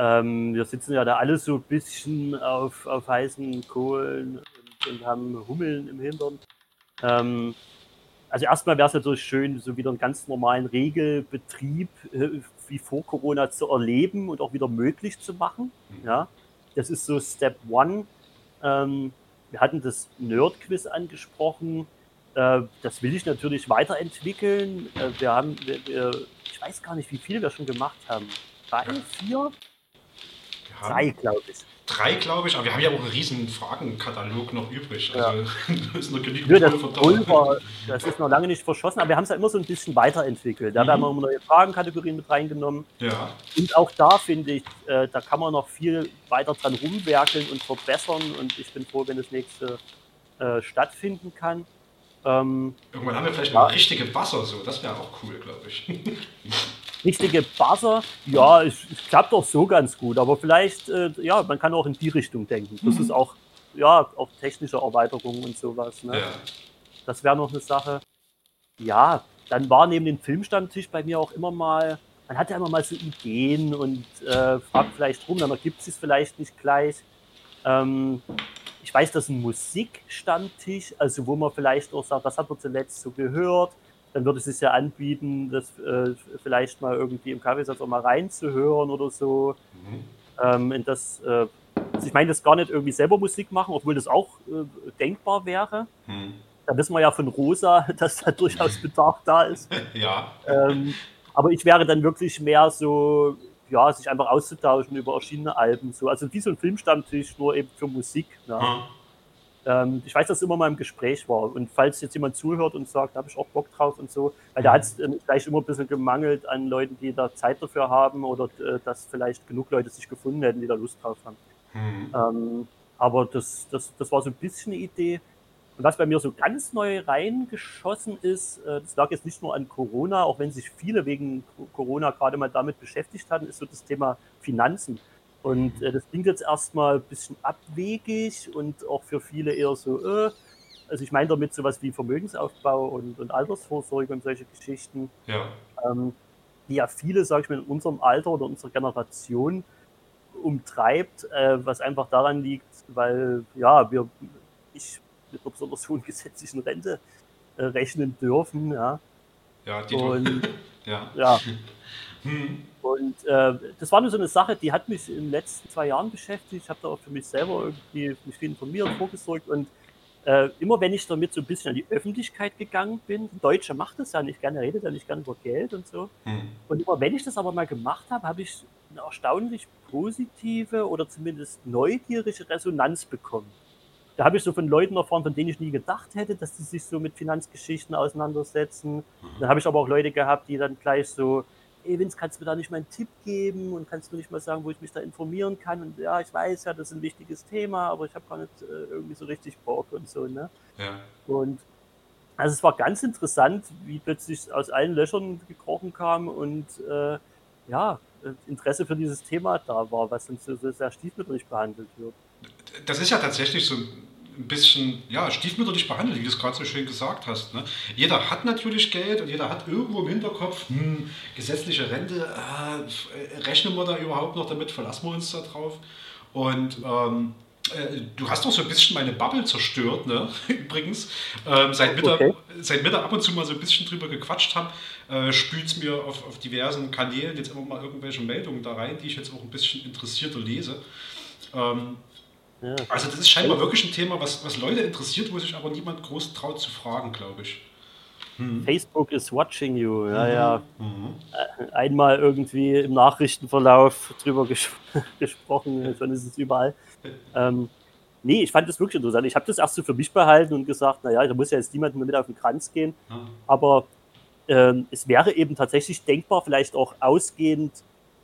Ähm, wir sitzen ja da alle so ein bisschen auf, auf heißen Kohlen und, und haben Hummeln im Hintern. Ähm, also erstmal wäre es natürlich schön, so wieder einen ganz normalen Regelbetrieb äh, wie vor Corona zu erleben und auch wieder möglich zu machen. Mhm. Ja, das ist so Step One. Ähm, wir hatten das Nerd-Quiz angesprochen. Äh, das will ich natürlich weiterentwickeln. Äh, wir haben, wir, wir, ich weiß gar nicht, wie viele wir schon gemacht haben. Drei, vier? Drei, glaube ich. Drei, glaube ich, aber wir haben ja auch einen riesen Fragenkatalog noch übrig. Ja. Also da ist noch genügend Nö, das, Pulver da. Pulver, das ist noch lange nicht verschossen, aber wir haben es ja immer so ein bisschen weiterentwickelt. Da Mhm. haben wir immer neue Fragenkategorien mit reingenommen. Ja, Und auch da finde ich, äh, da kann man noch viel weiter dran rumwerkeln und verbessern. Und ich bin froh, wenn das nächste äh, stattfinden kann. Ähm, irgendwann haben wir vielleicht mal richtige Buzzer so. Das wäre auch cool, glaube ich. richtige Buzzer, ja, es, es klappt auch so ganz gut. Aber vielleicht, äh, ja, man kann auch in die Richtung denken. Das Mhm. ist auch, ja, auch technische Erweiterung und sowas. Ne? Ja. Das wäre noch eine Sache. Ja, dann war neben dem Filmstammtisch bei mir auch immer mal, man hat ja immer mal so Ideen und äh, fragt vielleicht rum, dann ergibt es vielleicht nicht gleich. Ähm, ich weiß, dass ein Musikstammtisch, also wo man vielleicht auch sagt, was hat man zuletzt so gehört, dann würde es sich ja anbieten, das äh, vielleicht mal irgendwie im Kaffeesatz auch mal reinzuhören oder so. Mhm. Ähm, in das, äh, also ich meine, das gar nicht irgendwie selber Musik machen, obwohl das auch äh, denkbar wäre. Hm. Da wissen wir ja von Rosa, dass da durchaus Bedarf da ist. Ja, Ähm, aber ich wäre dann wirklich mehr so, ja, sich einfach auszutauschen über verschiedene Alben. So. Also wie so ein Filmstammtisch, nur eben für Musik. Ne? Hm. Ähm, ich weiß, dass es immer mal im Gespräch war. Und falls jetzt jemand zuhört und sagt, da habe ich auch Bock drauf und so, weil da hat es ähm, vielleicht immer ein bisschen gemangelt an Leuten, die da Zeit dafür haben oder äh, dass vielleicht genug Leute sich gefunden hätten, die da Lust drauf haben. Hm. Ähm, aber das, das, das war so ein bisschen eine Idee. Und was bei mir so ganz neu reingeschossen ist, äh, das lag jetzt nicht nur an Corona, auch wenn sich viele wegen Co- Corona gerade mal damit beschäftigt hatten, ist so das Thema Finanzen. Und äh, das klingt jetzt erstmal ein bisschen abwegig und auch für viele eher so, äh, also ich meine damit sowas wie Vermögensaufbau und, und Altersvorsorge und solche Geschichten Ja. ähm, die ja viele, sag ich mal, in unserem Alter oder unserer Generation umtreibt, äh, was einfach daran liegt, weil ja, wir nicht mit einer besonders hohen gesetzlichen Rente äh, rechnen dürfen, ja. Ja, die Und ja. ja, Hm. und äh, das war nur so eine Sache, die hat mich in den letzten zwei Jahren beschäftigt. Ich habe da auch für mich selber irgendwie mich viel informiert, vorgesorgt und äh, immer wenn ich damit so ein bisschen an die Öffentlichkeit gegangen bin, ein Deutscher macht das ja nicht gerne, redet ja nicht gerne über Geld und so. Hm. Und immer wenn ich das aber mal gemacht habe, habe ich eine erstaunlich positive oder zumindest neugierige Resonanz bekommen. Da habe ich so von Leuten erfahren, von denen ich nie gedacht hätte, dass die sich so mit Finanzgeschichten auseinandersetzen. Dann habe ich aber auch Leute gehabt, die dann gleich so, ey Vince, kannst du mir da nicht mal einen Tipp geben und kannst du nicht mal sagen, wo ich mich da informieren kann? Und ja, ich weiß ja, das ist ein wichtiges Thema, aber ich habe gar nicht äh, irgendwie so richtig Bock und so, ne? Ja. Und also es war ganz interessant, wie plötzlich aus allen Löchern gekrochen kam und äh, ja, Interesse für dieses Thema da war, was uns so, so sehr stiefmütterlich behandelt wird. Das ist ja tatsächlich so ein bisschen ja, stiefmütterlich behandelt, wie du es gerade so schön gesagt hast. Ne? Jeder hat natürlich Geld und jeder hat irgendwo im Hinterkopf, hm, gesetzliche Rente, äh, rechnen wir da überhaupt noch damit, verlassen wir uns da drauf? Und ähm, äh, du hast doch so ein bisschen meine Bubble zerstört, ne? übrigens. Ähm, seit, Mittag, Okay. seit Mittag ab und zu mal so ein bisschen drüber gequatscht habe, äh, spült es mir auf, auf diversen Kanälen jetzt immer mal irgendwelche Meldungen da rein, die ich jetzt auch ein bisschen interessierter lese. Ähm, Ja. also das ist scheinbar wirklich ein Thema, was, was Leute interessiert, wo sich aber niemand groß traut zu fragen, glaube ich. Hm. Facebook is watching you, ja, ja. Mhm. Einmal irgendwie im Nachrichtenverlauf drüber ges gesprochen, schon ist es überall. Ähm, nee, ich fand das wirklich interessant. Ich habe das erst so für mich behalten und gesagt, naja, da muss ja jetzt niemand mehr mit auf den Kranz gehen. Ja. Aber ähm, es wäre eben tatsächlich denkbar, vielleicht auch ausgehend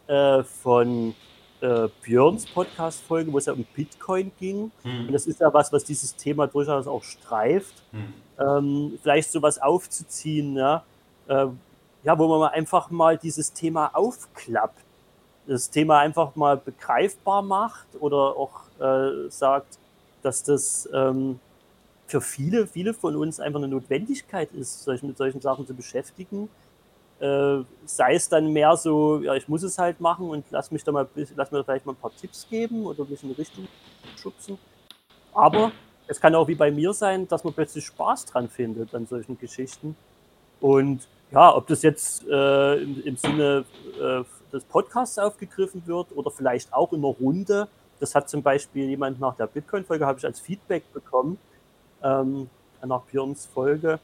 äh, von äh, Björns Podcast-Folge, wo es ja um Bitcoin ging. Und Hm. das ist ja was, was dieses Thema durchaus auch streift. Hm. Ähm, vielleicht sowas aufzuziehen, ja, äh, ja, wo man mal einfach mal dieses Thema aufklappt. Das Thema einfach mal begreifbar macht oder auch äh, sagt, dass das ähm, für viele, viele von uns einfach eine Notwendigkeit ist, sich mit solchen Sachen zu beschäftigen. Äh, sei es dann mehr so, ja, ich muss es halt machen und lass mich da mal, lass mir vielleicht mal ein paar Tipps geben oder mich in eine Richtung schubsen. Aber es kann auch wie bei mir sein, dass man plötzlich Spaß dran findet an solchen Geschichten. Und ja, ob das jetzt äh, im, im Sinne äh, des Podcasts aufgegriffen wird oder vielleicht auch in einer Runde. Das hat zum Beispiel jemand nach der Bitcoin-Folge, habe ich als Feedback bekommen, ähm, nach Björns Folge.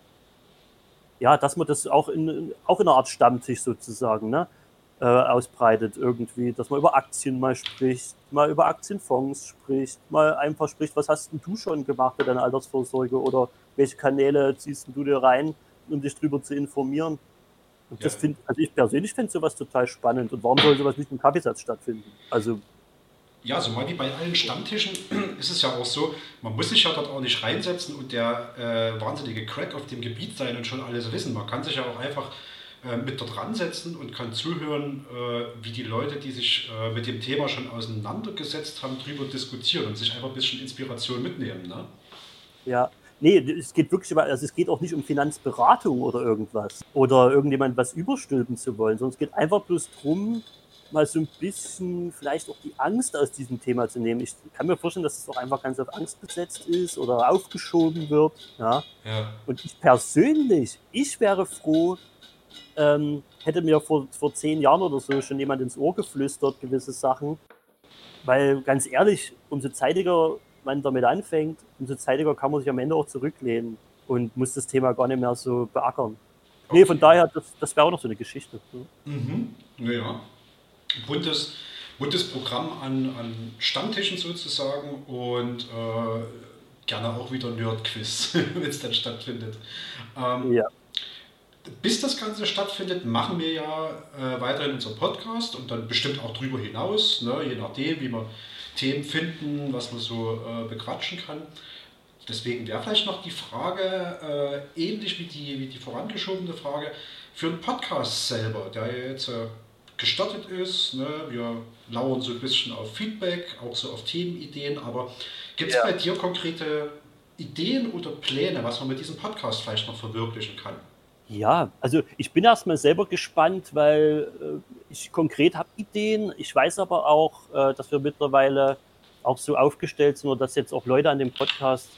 Ja, dass man das auch in, auch in einer Art Stammtisch sozusagen, ne? äh, ausbreitet irgendwie, dass man über Aktien mal spricht, mal über Aktienfonds spricht, mal einfach spricht, was hast denn du schon gemacht für deine Altersvorsorge oder welche Kanäle ziehst du dir rein, um dich darüber zu informieren. Und ja. das finde also ich persönlich finde sowas total spannend. Und warum soll sowas nicht im Kaffeesatz stattfinden? Also ja, so mal wie bei allen Stammtischen ist es ja auch so, man muss sich ja dort auch nicht reinsetzen und der äh, wahnsinnige Crack auf dem Gebiet sein und schon alles wissen. Man kann sich ja auch einfach äh, mit dort ransetzen und kann zuhören, äh, wie die Leute, die sich äh, mit dem Thema schon auseinandergesetzt haben, darüber diskutieren und sich einfach ein bisschen Inspiration mitnehmen. Ne? Ja, Nee, es geht wirklich, also es geht auch nicht um Finanzberatung oder irgendwas oder irgendjemand was überstülpen zu wollen, sondern es geht einfach bloß darum, mal so ein bisschen vielleicht auch die Angst aus diesem Thema zu nehmen. Ich kann mir vorstellen, dass es auch einfach ganz auf Angst besetzt ist oder aufgeschoben wird. Ja. ja. Und ich persönlich, ich wäre froh, ähm, hätte mir vor, vor zehn Jahren oder so schon jemand ins Ohr geflüstert, gewisse Sachen. Weil ganz ehrlich, umso zeitiger man damit anfängt, umso zeitiger kann man sich am Ende auch zurücklehnen und muss das Thema gar nicht mehr so beackern. Okay. Nee, von daher, das, das wäre auch noch so eine Geschichte. Mhm. Naja buntes, buntes Programm an, an Stammtischen sozusagen und äh, gerne auch wieder Nerd-Quiz, wenn es dann stattfindet. Ähm, ja. Bis das Ganze stattfindet, machen wir ja äh, weiterhin unseren Podcast und dann bestimmt auch drüber hinaus, ne, je nachdem, wie wir Themen finden, was man so äh, bequatschen kann. Deswegen wäre vielleicht noch die Frage, äh, ähnlich wie die, wie die vorangeschobene Frage, für einen Podcast selber, der jetzt gestartet ist. Ne? Wir lauern so ein bisschen auf Feedback, auch so auf Themenideen, aber gibt es ja. bei dir konkrete Ideen oder Pläne, was man mit diesem Podcast vielleicht noch verwirklichen kann? Ja, also ich bin erstmal selber gespannt, weil äh, ich konkret habe Ideen. Ich weiß aber auch, äh, dass wir mittlerweile auch so aufgestellt sind, dass jetzt auch Leute an dem Podcast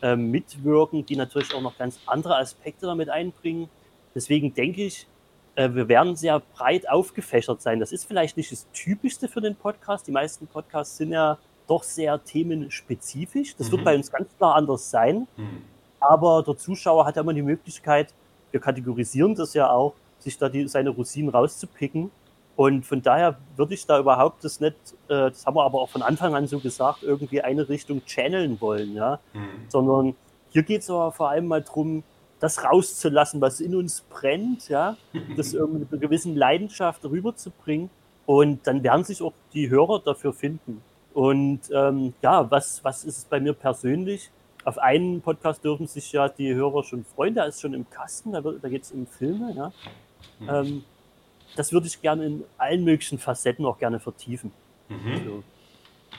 äh, mitwirken, die natürlich auch noch ganz andere Aspekte damit einbringen. Deswegen denke ich, äh, wir werden sehr breit aufgefächert sein. Das ist vielleicht nicht das Typischste für den Podcast. Die meisten Podcasts sind ja doch sehr themenspezifisch. Das mhm. wird bei uns ganz klar anders sein. Mhm. Aber der Zuschauer hat ja immer die Möglichkeit, wir kategorisieren das ja auch, sich da die, seine Rosinen rauszupicken. Und von daher würde ich da überhaupt das nicht, äh, das haben wir aber auch von Anfang an so gesagt, irgendwie eine Richtung channeln wollen, ja. Mhm. Sondern hier geht es aber vor allem mal darum, das rauszulassen, was in uns brennt, ja, das irgendwie mit einer gewissen Leidenschaft rüberzubringen. Und dann werden sich auch die Hörer dafür finden. Und ähm, ja, was, was ist es bei mir persönlich? Auf einen Podcast dürfen sich ja die Hörer schon freuen, der ist schon im Kasten, da, da geht es um Filme. Ja. Mhm. Ähm, das würde ich gerne in allen möglichen Facetten auch gerne vertiefen. Mhm. So.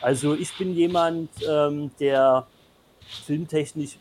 Also ich bin jemand, ähm, der filmtechnisch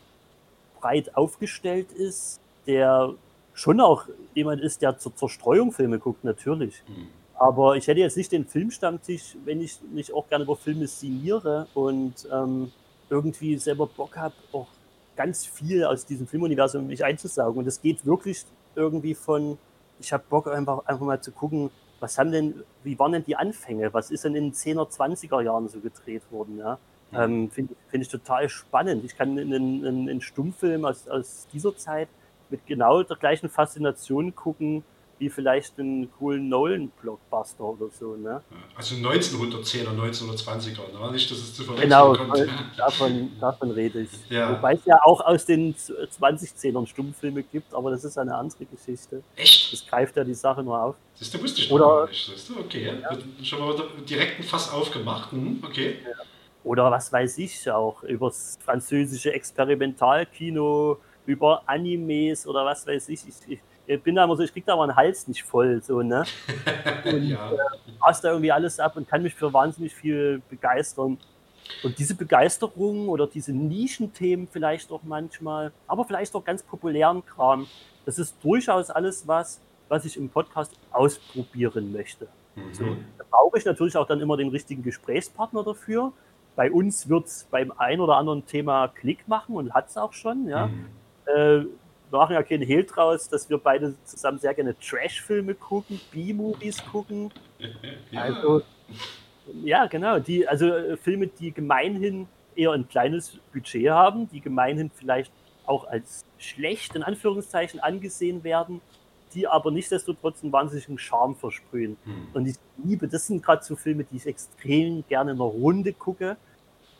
breit aufgestellt ist, der schon auch jemand ist, der zur Zerstreuung Filme guckt, natürlich. Mhm. Aber ich hätte jetzt nicht den Filmstammtisch, wenn ich nicht auch gerne über Filme signiere und ähm, irgendwie selber Bock habe, auch ganz viel aus diesem Filmuniversum mich einzusaugen. Und es geht wirklich irgendwie von, ich habe Bock einfach, einfach mal zu gucken, was haben denn, wie waren denn die Anfänge? Was ist denn in den 10er, 20er Jahren so gedreht worden? Ja? Ähm, Finde find ich total spannend. Ich kann einen, einen Stummfilm aus, aus dieser Zeit mit genau der gleichen Faszination gucken, wie vielleicht einen coolen Nolan-Blockbuster oder so. Ne? Also 1910er, 1920er, ne? nicht, dass es zu verwechseln genau, kommt. Genau, davon, davon rede ich. Ja. Wobei es ja auch aus den 2010ern Stummfilme gibt, aber das ist eine andere Geschichte. Echt? Das greift ja die Sache nur auf. Das wusste ich oder, nicht. Das okay, ja. schon mal direkt ein Fass aufgemacht. Hm, okay. Ja oder was weiß ich auch, über das französische Experimentalkino, über Animes oder was weiß ich. Ich, ich bin da immer so, ich krieg da mal einen Hals nicht voll, so, ne? Und ja. äh, da irgendwie alles ab und kann mich für wahnsinnig viel begeistern. Und diese Begeisterung oder diese Nischenthemen vielleicht auch manchmal, aber vielleicht auch ganz populären Kram, das ist durchaus alles was, was ich im Podcast ausprobieren möchte. Mhm. So, da brauche ich natürlich auch dann immer den richtigen Gesprächspartner dafür bei uns wird es beim ein oder anderen Thema Klick machen und hat es auch schon. Ja. Mhm. Äh, wir machen ja keinen Hehl draus, dass wir beide zusammen sehr gerne Trash-Filme gucken, B-Movies gucken. ja. Also, ja, genau. Die, also äh, Filme, die gemeinhin eher ein kleines Budget haben, die gemeinhin vielleicht auch als schlecht in Anführungszeichen angesehen werden, die aber nichtsdestotrotz einen wahnsinnigen Charme versprühen. Hm. Und ich liebe, das sind gerade so Filme, die ich extrem gerne in der Runde gucke.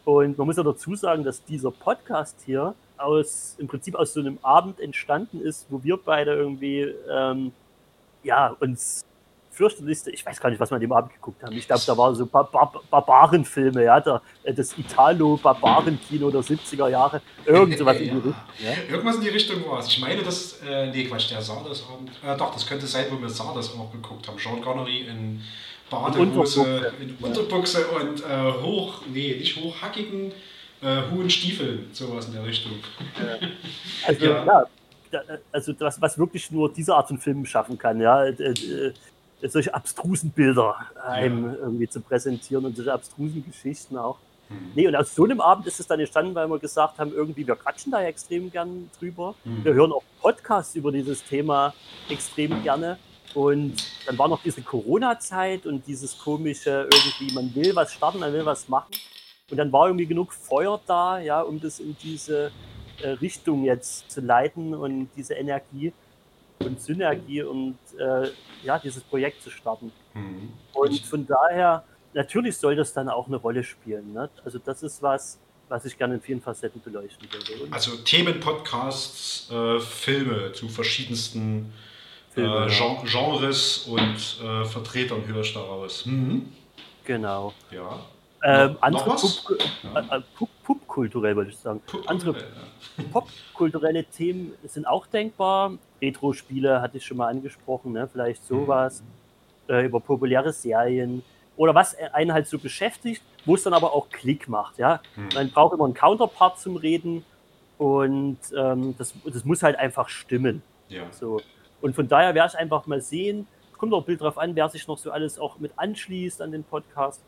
Und man muss ja dazu sagen, dass dieser Podcast hier aus, im Prinzip aus so einem Abend entstanden ist, wo wir beide irgendwie, ähm, ja, uns fürchterlichste, ich weiß gar nicht, was wir an dem Abend geguckt haben. Ich glaube, da waren so Bar Bar Barbarenfilme, ja, der, äh, das Italo-Barbaren-Kino der 70er Jahre, irgend sowas ja. in die Richtung. Ja? Irgendwas in die Richtung war es. Ich meine, das, äh, nee, Quatsch, der Sardas-Abend, äh, doch, das könnte sein, wo wir Sardas auch geguckt haben. Sean Connery in Badehose, in Unterbuchse und äh, hoch, nee, nicht hochhackigen, äh, hohen Stiefeln, sowas in der Richtung. Also, ja. ja also das, was wirklich nur diese Art von Film schaffen kann, ja, äh, äh, solche abstrusen Bilder einem ja. irgendwie zu präsentieren und solche abstrusen Geschichten auch. Hm. Nee, und aus so einem Abend ist es dann entstanden, weil wir gesagt haben, irgendwie, wir quatschen da extrem gern drüber. Hm. Wir hören auch Podcasts über dieses Thema extrem gerne. Und dann war noch diese Corona-Zeit und dieses komische, irgendwie, man will was starten, man will was machen. Und dann war irgendwie genug Feuer da, ja, um das in diese äh, Richtung jetzt zu leiten und diese Energie und Synergie und äh, ja, dieses Projekt zu starten. Mhm. Und von daher, natürlich soll das dann auch eine Rolle spielen. Ne? Also das ist was, was ich gerne in vielen Facetten beleuchten würde. Und also Themenpodcasts, äh, Filme zu verschiedensten Filme, äh, Gen Genres und äh, Vertretern höre ich daraus. Mhm. Genau. Ja. Ähm, noch, andere noch Pop, ja. Äh, popkulturell würde ich sagen. Andere ja. popkulturelle Themen sind auch denkbar. Retro-Spiele hatte ich schon mal angesprochen, ne? vielleicht sowas. Mhm. Äh, über populäre Serien. Oder was einen halt so beschäftigt, wo es dann aber auch Klick macht. Ja? Mhm. Man braucht immer einen Counterpart zum Reden und ähm, das, das muss halt einfach stimmen. Ja. So. Und von daher werde ich einfach mal sehen, kommt auch ein Bild drauf an, wer sich noch so alles auch mit anschließt an den Podcast.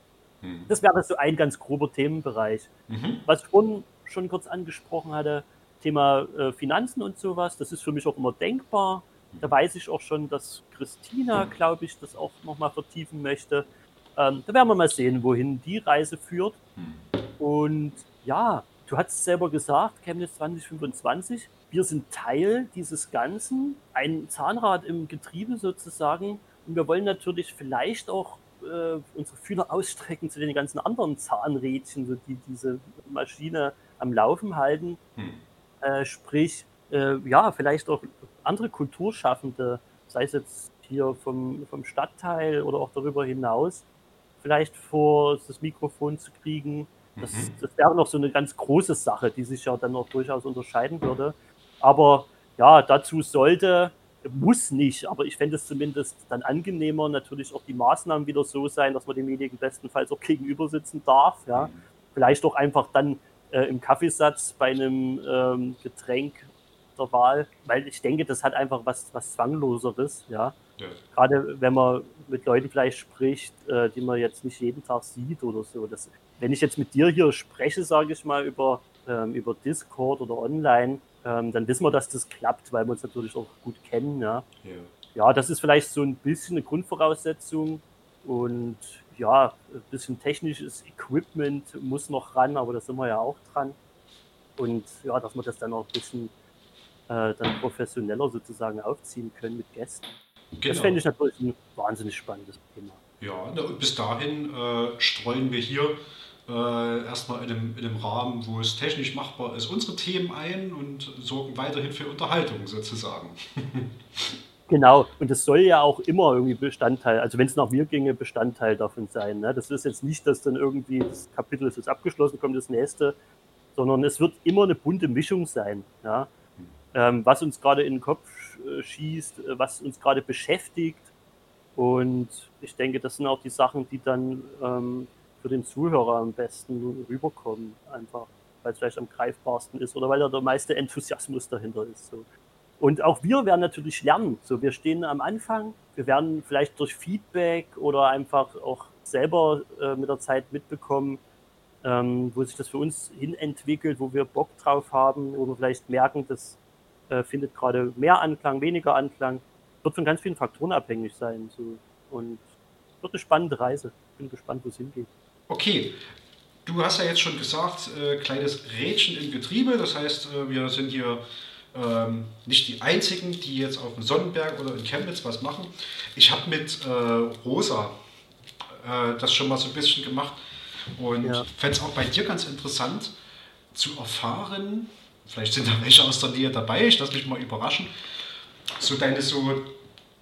Mhm. Das wäre so ein ganz grober Themenbereich. Mhm. Was ich vorhin schon kurz angesprochen hatte, Thema äh, Finanzen und sowas, das ist für mich auch immer denkbar. Da weiß ich auch schon, dass Christina, glaube ich, das auch nochmal vertiefen möchte. Ähm, da werden wir mal sehen, wohin die Reise führt. Mhm. Und ja, du hast selber gesagt, Chemnitz 2025, wir sind Teil dieses Ganzen, ein Zahnrad im Getriebe sozusagen. Und wir wollen natürlich vielleicht auch äh, unsere Fühler ausstrecken zu den ganzen anderen Zahnrädchen, so die diese Maschine am Laufen halten. Hm. Äh, sprich, äh, ja, vielleicht auch andere Kulturschaffende, sei es jetzt hier vom, vom Stadtteil oder auch darüber hinaus, vielleicht vor das Mikrofon zu kriegen. Das, mhm. das wäre noch so eine ganz große Sache, die sich ja dann auch durchaus unterscheiden würde. Aber ja, dazu sollte muss nicht, aber ich fände es zumindest dann angenehmer, natürlich auch die Maßnahmen wieder so sein, dass man demjenigen bestenfalls auch gegenüber sitzen darf. Ja? Mhm. Vielleicht auch einfach dann äh, im Kaffeesatz bei einem ähm, Getränk der Wahl, weil ich denke, das hat einfach was, was Zwangloseres. Ja? ja. Gerade wenn man mit Leuten vielleicht spricht, äh, die man jetzt nicht jeden Tag sieht oder so. Das, wenn ich jetzt mit dir hier spreche, sage ich mal, über, ähm, über Discord oder online, ähm, dann wissen wir, dass das klappt, weil wir uns natürlich auch gut kennen. Ja. ja. ja, das ist vielleicht so ein bisschen eine Grundvoraussetzung und ja, ein bisschen technisches Equipment muss noch ran, aber da sind wir ja auch dran. Und ja, dass wir das dann auch ein bisschen äh, dann professioneller sozusagen aufziehen können mit Gästen. Genau. Das fände ich natürlich ein wahnsinnig spannendes Thema. Ja, und bis dahin äh, streuen wir hier äh, erstmal in einem, in einem Rahmen, wo es technisch machbar ist, unsere Themen ein und sorgen weiterhin für Unterhaltung sozusagen. Genau, und das soll ja auch immer irgendwie Bestandteil, also wenn es nach mir ginge, Bestandteil davon sein. Ne? Das ist jetzt nicht, dass dann irgendwie das Kapitel ist jetzt abgeschlossen, kommt das nächste, sondern es wird immer eine bunte Mischung sein. Ja? Ähm, was uns gerade in den Kopf äh, schießt, äh, was uns gerade beschäftigt. Und ich denke, das sind auch die Sachen, die dann ähm, für den Zuhörer am besten rüberkommen, einfach weil es vielleicht am greifbarsten ist oder weil da der meiste Enthusiasmus dahinter ist. So. Und auch wir werden natürlich lernen. So, wir stehen am Anfang, wir werden vielleicht durch Feedback oder einfach auch selber äh, mit der Zeit mitbekommen, ähm, wo sich das für uns hin entwickelt, wo wir Bock drauf haben, wir vielleicht merken, das äh, findet gerade mehr Anklang, weniger Anklang. Wird von ganz vielen Faktoren abhängig sein. So. Und wird eine spannende Reise. Bin gespannt, wo es hingeht. Okay, du hast ja jetzt schon gesagt, äh, kleines Rädchen im Getriebe. Das heißt, äh, wir sind hier ähm, nicht die einzigen, die jetzt auf dem Sonnenberg oder in Chemnitz was machen. Ich habe mit äh, Rosa äh, das schon mal so ein bisschen gemacht und ja. fände es auch bei dir ganz interessant zu erfahren, vielleicht sind da welche aus der Nähe dabei, ich lasse mich mal überraschen, so deine so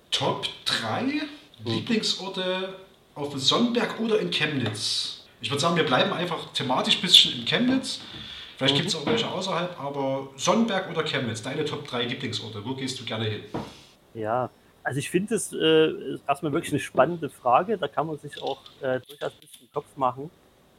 Top 3 mhm. Lieblingsorte auf dem Sonnenberg oder in Chemnitz. Ich würde sagen, wir bleiben einfach thematisch ein bisschen in Chemnitz. Vielleicht gibt es auch welche außerhalb, aber Sonnenberg oder Chemnitz, deine Top 3 Lieblingsorte, wo gehst du gerne hin? Ja, also ich finde es äh, erstmal wirklich eine spannende Frage. Da kann man sich auch äh, durchaus ein bisschen Kopf machen.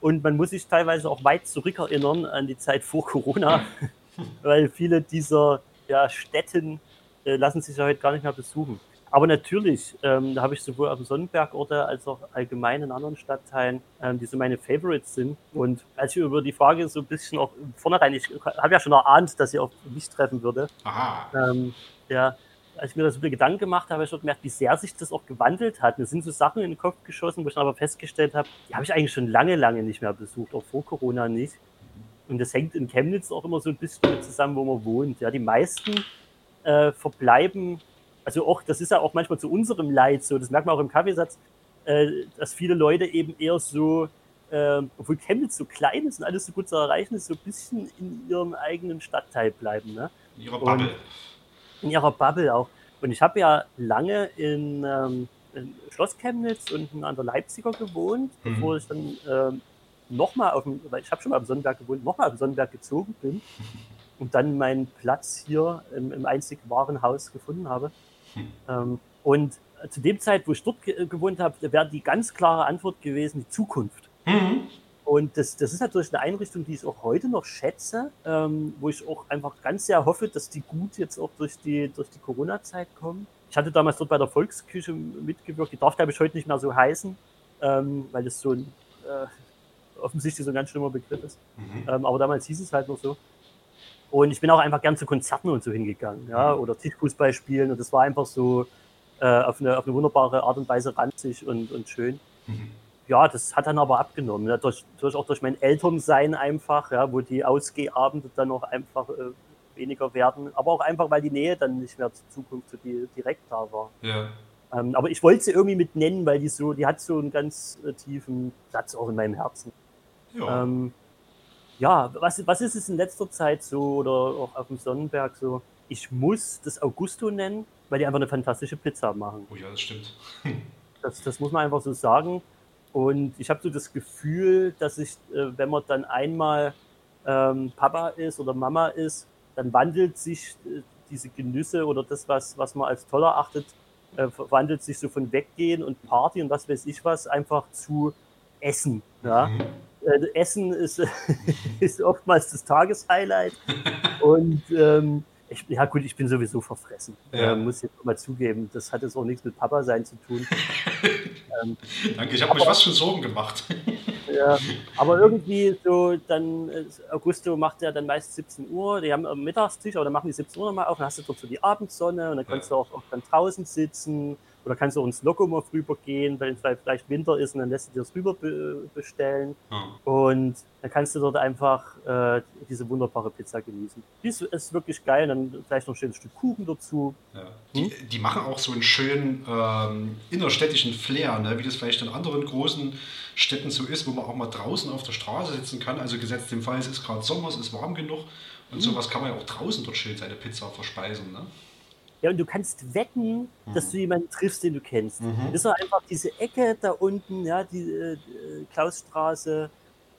Und man muss sich teilweise auch weit zurückerinnern an die Zeit vor Corona, weil viele dieser ja, Städten äh, lassen sich ja heute gar nicht mehr besuchen. Aber natürlich, ähm, da habe ich sowohl auf dem Sonnenberg-Orte als auch allgemein in anderen Stadtteilen, ähm, die so meine Favorites sind. Und als ich über die Frage so ein bisschen auch vornherein, ich habe ja schon erahnt, dass sie auf mich treffen würde. Aha. Ähm, ja, als ich mir da so viele Gedanken gemacht habe, habe ich schon gemerkt, wie sehr sich das auch gewandelt hat. Mir sind so Sachen in den Kopf geschossen, wo ich dann aber festgestellt habe, die habe ich eigentlich schon lange, lange nicht mehr besucht, auch vor Corona nicht. Und das hängt in Chemnitz auch immer so ein bisschen mit zusammen, wo man wohnt. Ja, die meisten äh, verbleiben, also auch, das ist ja auch manchmal zu unserem Leid so, das merkt man auch im Kaffeesatz, äh, dass viele Leute eben eher so, äh, obwohl Chemnitz so klein ist und alles so gut zu erreichen ist, so ein bisschen in ihrem eigenen Stadtteil bleiben. Ne? In ihrer Bubble. Und in ihrer Bubble auch. Und ich habe ja lange in, ähm, in, Schloss Chemnitz und an der Leipziger gewohnt, mhm. bevor ich dann ähm, nochmal auf dem, weil ich habe schon mal am Sonnenberg gewohnt, nochmal dem Sonnenberg gezogen bin und dann meinen Platz hier im, im einzig wahren Haus gefunden habe. Hm. Ähm, und zu dem Zeit, wo ich dort ge gewohnt habe, wäre die ganz klare Antwort gewesen, die Zukunft. Mhm. Und das, das ist natürlich eine Einrichtung, die ich auch heute noch schätze, ähm, wo ich auch einfach ganz sehr hoffe, dass die gut jetzt auch durch die, durch die Corona-Zeit kommen. Ich hatte damals dort bei der Volksküche mitgewirkt, die darf, glaube ich, heute nicht mehr so heißen, ähm, weil das so ein, äh, offensichtlich so ein ganz schlimmer Begriff ist. Mhm. Ähm, aber damals hieß es halt noch so. Und ich bin auch einfach gern zu Konzerten und so hingegangen, ja, mhm. oder Tischfußball spielen. Und das war einfach so äh, auf, eine, auf eine wunderbare Art und Weise ranzig und, und schön. Mhm. Ja, das hat dann aber abgenommen. Ja, durch, durch, auch durch mein Elternsein einfach, ja, wo die Ausgehabende dann auch einfach äh, weniger werden. Aber auch einfach, weil die Nähe dann nicht mehr zur Zukunft so die, direkt da war. Ja. Ähm, aber ich wollte sie irgendwie mit nennen, weil die so, die hat so einen ganz äh, tiefen Platz auch in meinem Herzen. Ja. Ähm, ja, was, was ist es in letzter Zeit so oder auch auf dem Sonnenberg so? Ich muss das Augusto nennen, weil die einfach eine fantastische Pizza machen. Oh ja, das stimmt. das, das muss man einfach so sagen. Und ich habe so das Gefühl, dass ich, äh, wenn man dann einmal ähm, Papa ist oder Mama ist, dann wandelt sich äh, diese Genüsse oder das, was, was man als toll erachtet, äh, wandelt sich so von Weggehen und Party und was weiß ich was, einfach zu Essen. Ja? Mhm äh, Essen ist, ist oftmals das Tageshighlight. Und ähm, ich, ja gut, ich bin sowieso verfressen. Ja. Äh, muss jetzt mal zugeben. Das hat jetzt auch nichts mit Papa sein zu tun. ähm, Danke, ich habe mich fast schon Sorgen gemacht. ja, aber irgendwie so, dann äh, Augusto macht ja dann meist 17 Uhr, die haben einen Mittagstisch, aber dann machen die 17 Uhr nochmal auf, dann hast du dort so die Abendsonne und dann kannst ja. du auch, auch dann draußen sitzen oder kannst du auch ins Lokomov rübergehen, weil es vielleicht Winter ist und dann lässt du dir das rüber bestellen. Mhm. Und dann kannst du dort einfach äh, diese wunderbare Pizza genießen. Die ist, ist wirklich geil. Dann vielleicht noch ein schönes Stück Kuchen dazu. Ja. Die, hm? die, machen auch so einen schönen ähm, innerstädtischen Flair, ne? wie das vielleicht in anderen großen Städten so ist, wo man auch mal draußen auf der Straße sitzen kann. Also gesetzt dem Fall, es ist gerade Sommer, es ist warm genug. Und mhm. sowas kann man ja auch draußen dort schön seine Pizza verspeisen. Ne? Ja, und du kannst wetten, mhm. dass du jemanden triffst, den du kennst. Mhm. Das ist einfach diese Ecke da unten, ja, die äh, Klausstraße,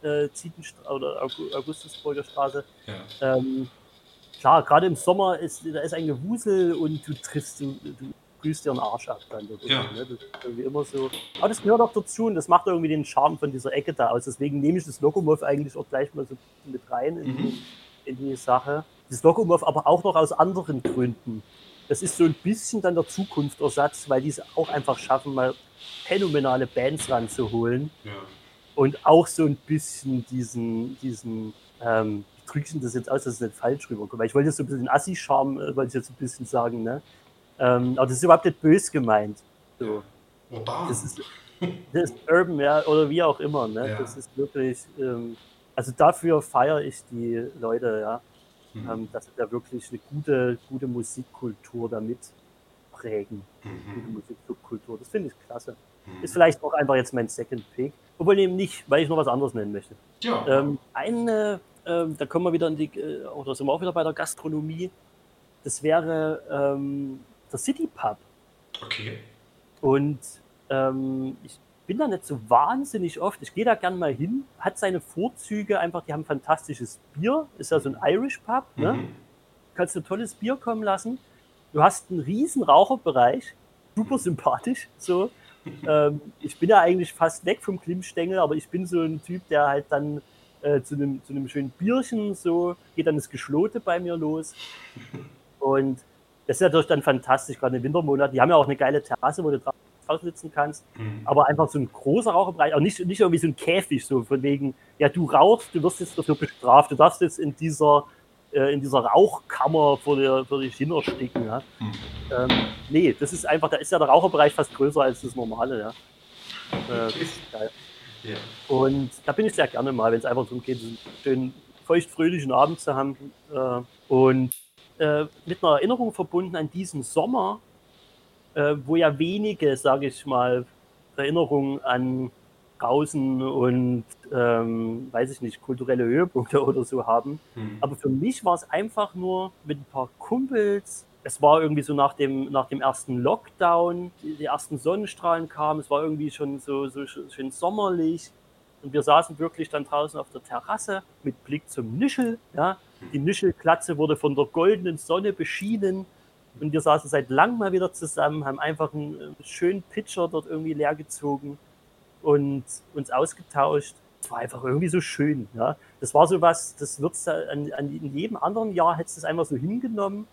äh, Zietenstraße oder Augustusburger Straße. Ja. Ähm, klar, gerade im Sommer ist da ist ein Gewusel und du triffst, du, du grüßt dir einen Arsch ab dann. Ja. Ne? Das ist irgendwie immer so. Aber das gehört auch dazu und das macht irgendwie den Charme von dieser Ecke da aus. Deswegen nehme ich das Lokomov eigentlich auch gleich mal so mit rein in, mhm. die, in die Sache. Das Lokomov aber auch noch aus anderen Gründen das ist so ein bisschen dann der Zukunftsersatz, weil die es auch einfach schaffen, mal phänomenale Bands ranzuholen. Ja. Und auch so ein bisschen diesen, diesen, ähm, ich drücke das jetzt aus, dass es nicht falsch rüberkommt, weil ich wollte jetzt so ein bisschen Assi-Charme, äh, wollte ich jetzt ein bisschen sagen, ne? Ähm, aber das ist überhaupt nicht böse gemeint. So. Urban. Das ist, das ist Urban, ja, oder wie auch immer, ne? Ja. Das ist wirklich, ähm, also dafür feiere ich die Leute, ja. Mhm. ähm, dass sie da wirklich eine gute, gute Musikkultur damit prägen. Mhm. Gute Musikkultur. Das finde ich klasse. Mhm. Ist vielleicht auch einfach jetzt mein Second Pick. Obwohl eben nicht, weil ich noch was anderes nennen möchte. Ja. Ähm, eine, ähm, da kommen wir wieder in die, äh, oder sind wir auch wieder bei der Gastronomie. Das wäre ähm, der City Pub. Okay. Und ähm, ich bin da nicht so wahnsinnig oft. Ich gehe da gern mal hin. Hat seine Vorzüge einfach, die haben fantastisches Bier. Ist ja so ein Irish Pub. Ne? Mhm. Kannst du tolles Bier kommen lassen. Du hast einen riesen Raucherbereich. Super sympathisch. So. ähm, ich bin ja eigentlich fast weg vom Klimmstängel, aber ich bin so ein Typ, der halt dann äh, zu, einem, zu einem schönen Bierchen so, geht dann das Geschlote bei mir los. Und das ist natürlich dann fantastisch, gerade im Wintermonat. Die haben ja auch eine geile Terrasse, wo du draußen sitzen kannst. Mhm. Aber einfach so ein großer Raucherbereich, auch nicht, nicht irgendwie so ein Käfig, so von wegen, ja, du rauchst, du wirst jetzt dafür bestraft, du darfst jetzt in dieser, äh, in dieser Rauchkammer vor dir, vor dich hintersticken. Ja? Mhm. Ähm, nee, das ist einfach, da ist ja der Raucherbereich fast größer als das normale. Ja? Äh, das ist geil. Yeah. Und da bin ich sehr gerne mal, wenn es einfach darum geht, einen schönen feuchtfröhlichen Abend zu haben. Äh, und äh, mit einer Erinnerung verbunden an diesen Sommer, äh, wo ja wenige, sage ich mal, Erinnerungen an draußen und ähm, weiß ich nicht, kulturelle Höhepunkte oder so haben. Mhm. Aber für mich war es einfach nur mit ein paar Kumpels. Es war irgendwie so nach dem, nach dem ersten Lockdown, die, die ersten Sonnenstrahlen kamen, es war irgendwie schon so, so schön sommerlich. Und wir saßen wirklich dann draußen auf der Terrasse mit Blick zum Nischel. Ja. Die Nischelklatze wurde von der goldenen Sonne beschienen. Und wir saßen seit langem mal wieder zusammen, haben einfach einen schönen Pitcher dort irgendwie leer gezogen und uns ausgetauscht. Es war einfach irgendwie so schön. Ja. Das war so was, das wird an, an, in jedem anderen Jahr hättest du es einfach so hingenommen.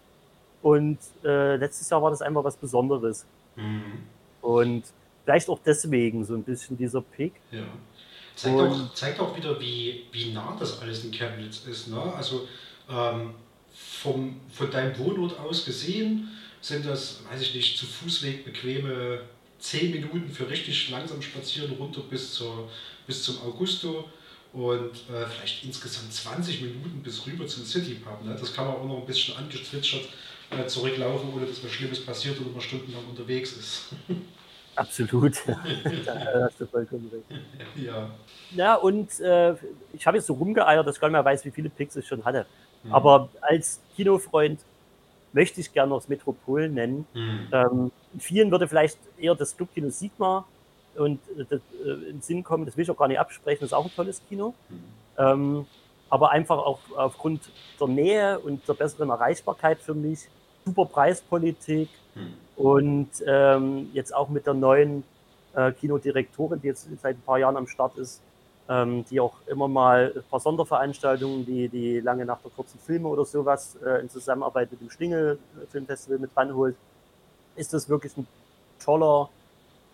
Und äh, letztes Jahr war das einfach was Besonderes. Mhm. Und vielleicht auch deswegen so ein bisschen dieser Pick. Ja. Zeigt, auch, zeigt auch wieder, wie, wie nah das alles in Chemnitz ist. Ne? Also ähm, vom, von deinem Wohnort aus gesehen sind das, weiß ich nicht, zu Fußweg bequeme 10 Minuten für richtig langsam spazieren runter bis, zur, bis zum Augusto und äh, vielleicht insgesamt 20 Minuten bis rüber zum City Pub. Ne? Das kann man auch noch ein bisschen angetwitschert äh, zurücklaufen, ohne dass was Schlimmes passiert oder man stundenlang unterwegs ist. Absolut. da hast du vollkommen recht. Ja. Ja, und äh, ich habe jetzt so rumgeeiert, dass ich gar nicht mehr weiß, wie viele Picks ich schon hatte. Mhm. Aber als Kinofreund möchte ich gerne noch das Metropol nennen. Mhm. Ähm, vielen würde vielleicht eher das Clubkino Sigma und äh, das, äh, in den Sinn kommen, das will ich auch gar nicht absprechen, das ist auch ein tolles Kino. Mhm. Ähm, aber einfach auch aufgrund der Nähe und der besseren Erreichbarkeit für mich, super Preispolitik mhm. und ähm, jetzt auch mit der neuen äh, Kinodirektorin, die jetzt seit ein paar Jahren am Start ist, ähm, die auch immer mal ein paar Sonderveranstaltungen, die, die lange nach der kurzen Filme oder sowas äh, in Zusammenarbeit mit dem Schlingel Filmfestival mit ranholt, ist das wirklich ein toller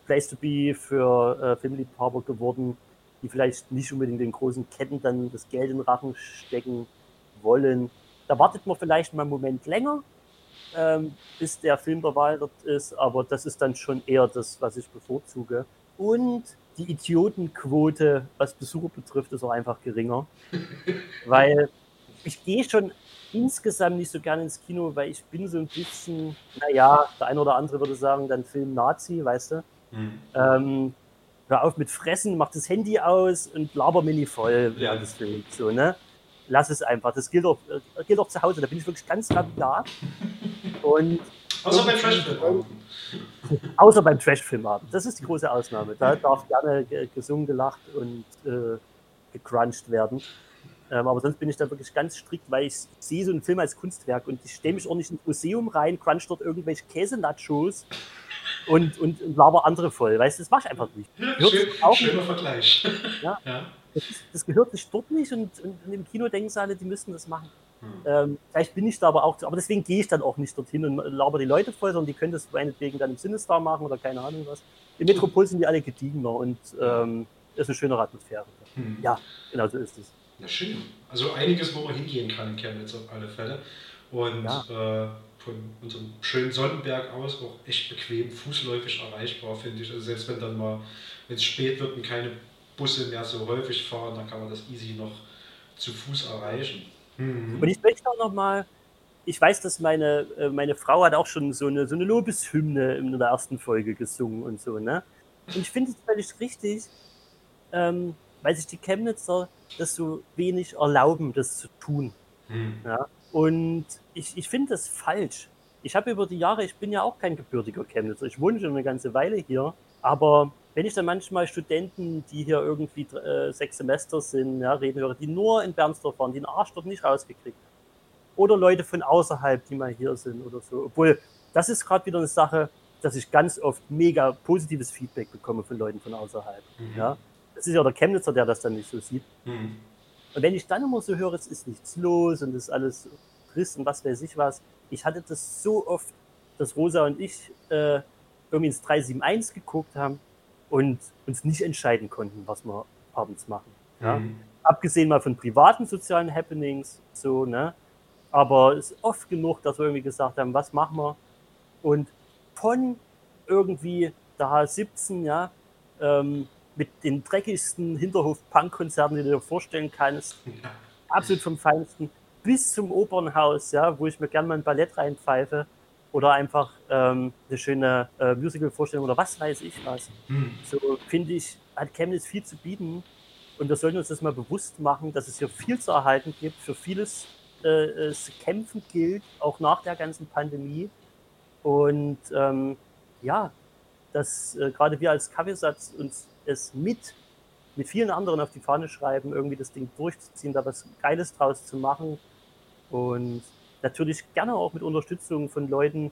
Place to be für äh, Filmliebhaber geworden, die vielleicht nicht unbedingt den großen Ketten dann das Geld in den Rachen stecken wollen. Da wartet man vielleicht mal einen Moment länger, ähm, bis der Film der ist, aber das ist dann schon eher das, was ich bevorzuge. Und die Idiotenquote, was Besucher betrifft, ist auch einfach geringer. weil ich gehe schon insgesamt nicht so gerne ins Kino, weil ich bin so ein bisschen, naja, der eine oder andere würde sagen, dann Film Nazi, weißt du. Mhm. Ähm, hör auf mit Fressen, mach das Handy aus und laber mir nicht voll während ja. des Films. So, ne? Lass es einfach. Das gilt auch, äh, gilt auch zu Hause. Da bin ich wirklich ganz da. Und Außer beim Trashfilmabend. Außer beim Trashfilmabend. Das ist die große Ausnahme. Da darf gerne gesungen, gelacht und äh, gecrunched werden. Ähm, aber sonst bin ich da wirklich ganz strikt, weil ich sehe so einen Film als Kunstwerk und ich stehe mich auch nicht ins Museum rein, crunch dort irgendwelche Käsenachos und, und, und laber andere voll. Weißt du, das mache ich einfach nicht. Schön, auch schöner nicht. Vergleich. Ja. ja. Das, das, gehört sich dort nicht und, und im Kino denken sie alle, die müssten das machen. Hm. Ähm, vielleicht bin ich da aber auch, aber deswegen gehe ich dann auch nicht dorthin und laber die Leute voll, sondern die können das meinetwegen dann im Sinistar machen oder keine Ahnung was. Im Metropol sind die alle gediegener und ähm, ist eine schönere Atmosphäre. Hm. Ja, genau so ist es. Na schön. Also einiges, wo man hingehen kann in Chemnitz auf alle Fälle. Und ja. äh, von unserem schönen Sonnenberg aus auch echt bequem, fußläufig erreichbar, finde ich. Also selbst wenn dann mal, wenn es spät wird und keine Busse mehr so häufig fahren, dann kann man das easy noch zu Fuß erreichen. Mhm. Und ich möchte auch nochmal, ich weiß, dass meine, äh, meine Frau hat auch schon so eine, so eine Lobeshymne in der ersten Folge gesungen und so, ne? Und ich finde es völlig richtig, ähm, weil sich die Chemnitzer das so wenig erlauben, das zu tun. Mhm. Ja? Und ich, ich finde das falsch. Ich habe über die Jahre, ich bin ja auch kein gebürtiger Chemnitzer, ich wohne schon eine ganze Weile hier, aber wenn ich dann manchmal Studenten, die hier irgendwie äh, sechs Semester sind, ja, reden höre, die nur in Bernsdorf waren, die den Arsch dort nicht rausgekriegt haben. Oder Leute von außerhalb, die mal hier sind oder so. Obwohl, das ist gerade wieder eine Sache, dass ich ganz oft mega positives Feedback bekomme von Leuten von außerhalb. Mhm. Ja? Das ist ja der Chemnitzer, der das dann nicht so sieht. Mhm. Und wenn ich dann immer so höre, es ist nichts los und es ist alles trist und was weiß ich was, ich hatte das so oft, dass Rosa und ich äh, irgendwie ins 371 geguckt haben und uns nicht entscheiden konnten, was wir abends machen. Ja? Mhm. Abgesehen mal von privaten sozialen Happenings, so, ne? Aber es ist oft genug, dass wir irgendwie gesagt haben, was machen wir? Und von irgendwie da 17, ja, ähm, mit den dreckigsten Hinterhof-Punk-Konzerten, die du dir vorstellen kannst, absolut vom Feinsten, bis zum Opernhaus, ja, wo ich mir gerne mal ein Ballett reinpfeife oder einfach ähm, eine schöne äh, Musical-Vorstellung oder was weiß ich was. Hm. So finde ich, hat Chemnitz viel zu bieten und wir sollten uns das mal bewusst machen, dass es hier viel zu erhalten gibt, für vieles äh, es kämpfen gilt, auch nach der ganzen Pandemie. Und ähm, ja, dass äh, gerade wir als Kaffeesatz uns es mit mit vielen anderen auf die Fahne schreiben, irgendwie das Ding durchzuziehen, da was Geiles draus zu machen und natürlich gerne auch mit Unterstützung von Leuten,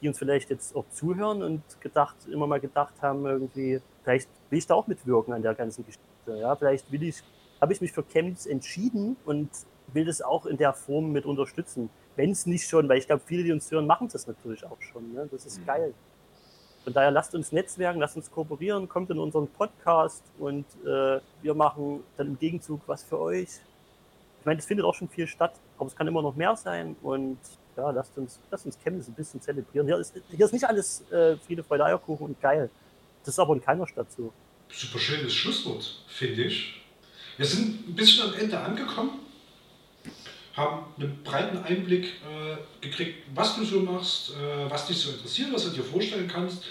die uns vielleicht jetzt auch zuhören und gedacht, immer mal gedacht haben, irgendwie, vielleicht will ich da auch mitwirken an der ganzen Geschichte. Ja, vielleicht will ich, habe ich mich für Chemnitz entschieden und will das auch in der Form mit unterstützen. Wenn es nicht schon, weil ich glaube, viele, die uns hören, machen das natürlich auch schon. Ne? Das ist mhm. geil. Von daher lasst uns netzwerken, lasst uns kooperieren, kommt in unseren Podcast und äh, wir machen dann im Gegenzug was für euch. Ich meine, es findet auch schon viel statt, aber es kann immer noch mehr sein und ja, lasst uns, lasst uns Chemnitz ein bisschen zelebrieren. Hier ist, hier ist nicht alles äh, Friede, Freude, Eierkuchen und geil. Das ist aber in keiner Stadt so. Super schönes Schlusswort, finde ich. Wir sind ein bisschen am Ende angekommen, haben einen breiten Einblick äh, gekriegt, was du so machst, äh, was dich so interessiert, was du dir vorstellen kannst.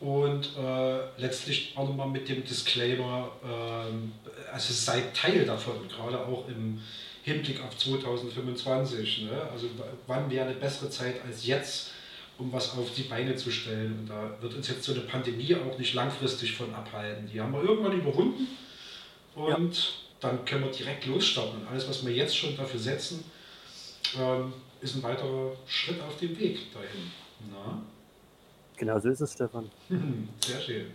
Und äh, letztlich auch nochmal mit dem Disclaimer, ähm, also seid Teil davon, gerade auch im Hinblick auf 2025. Ne? Also wann wäre eine bessere Zeit als jetzt, um was auf die Beine zu stellen? Und da wird uns jetzt so eine Pandemie auch nicht langfristig von abhalten. Die haben wir irgendwann überwunden und ja. dann können wir direkt losstarten. Und alles, was wir jetzt schon dafür setzen, ähm, ist ein weiterer Schritt auf dem Weg dahin. Na? Genau so ist es, Stefan. Sehr schön.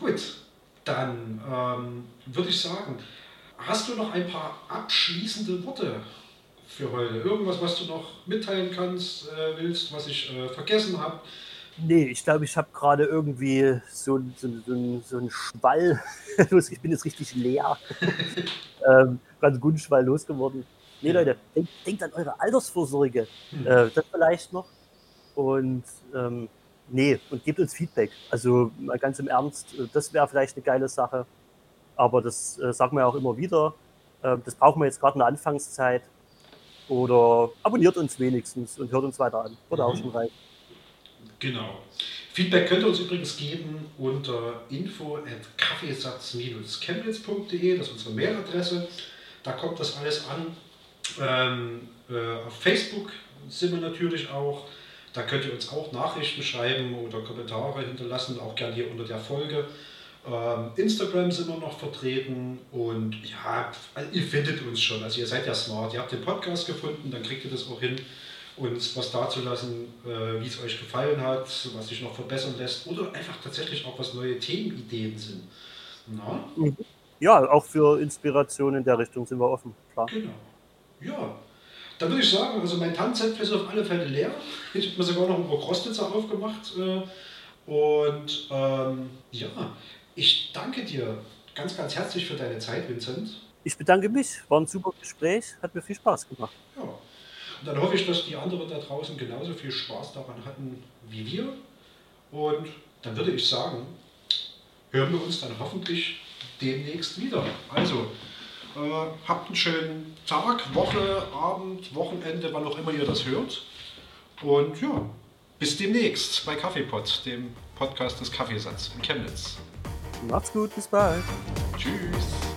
Gut, dann ähm, würde ich sagen, Hast du noch ein paar abschließende Worte für heute? Irgendwas, was du noch mitteilen kannst, äh, willst, was ich äh, vergessen habe? Nee, ich glaube, ich habe gerade irgendwie so, so, so, so einen Schwall. ich bin jetzt richtig leer. ähm, ganz guten Schwall losgeworden. Nee, Leute, denkt, denkt an eure Altersvorsorge. Hm. Äh, das vielleicht noch. Und ähm, nee, und gebt uns Feedback. Also mal ganz im Ernst, äh, das wäre vielleicht eine geile Sache aber das äh, sagen wir auch immer wieder. Äh, das brauchen wir jetzt gerade in der Anfangszeit. Oder abonniert uns wenigstens und hört uns weiter an. Oder mhm. auch schon rein. Genau. Feedback könnt ihr uns übrigens geben unter info at kaffeesatz-chemnitz.de, das ist unsere Mailadresse. Da kommt das alles an. Ähm, äh, auf Facebook sind wir natürlich auch. Da könnt ihr uns auch Nachrichten schreiben oder Kommentare hinterlassen, auch gerne hier unter der Folge. Ähm, Instagram sind wir noch vertreten und ja, ihr findet uns schon. Also ihr seid ja smart. Ihr habt den Podcast gefunden, dann kriegt ihr das auch hin, uns was dazulassen, äh, wie es euch gefallen hat, was sich noch verbessern lässt oder einfach tatsächlich auch was neue Themenideen sind. Na? Mhm. Ja, auch für Inspiration in der Richtung sind wir offen, klar. Genau. Ja, dann würde ich sagen, also mein Tanzzettel ist auf alle Fälle leer. Ich habe mir sogar noch ein paar Krostitzer aufgemacht. Äh, und ähm, ja, ich danke dir ganz, ganz herzlich für deine Zeit, Vincent. Ich bedanke mich, war ein super Gespräch, hat mir viel Spaß gemacht. Ja. Und dann hoffe ich, dass die anderen da draußen genauso viel Spaß daran hatten wie wir. Und dann würde ich sagen, hören wir uns dann hoffentlich demnächst wieder. Also, Äh, habt einen schönen Tag, Woche, Abend, Wochenende, wann auch immer ihr das hört. Und ja, bis demnächst bei Kaffeepot, dem Podcast des Kaffeesatz in Chemnitz. Macht's gut, bis bald. Tschüss.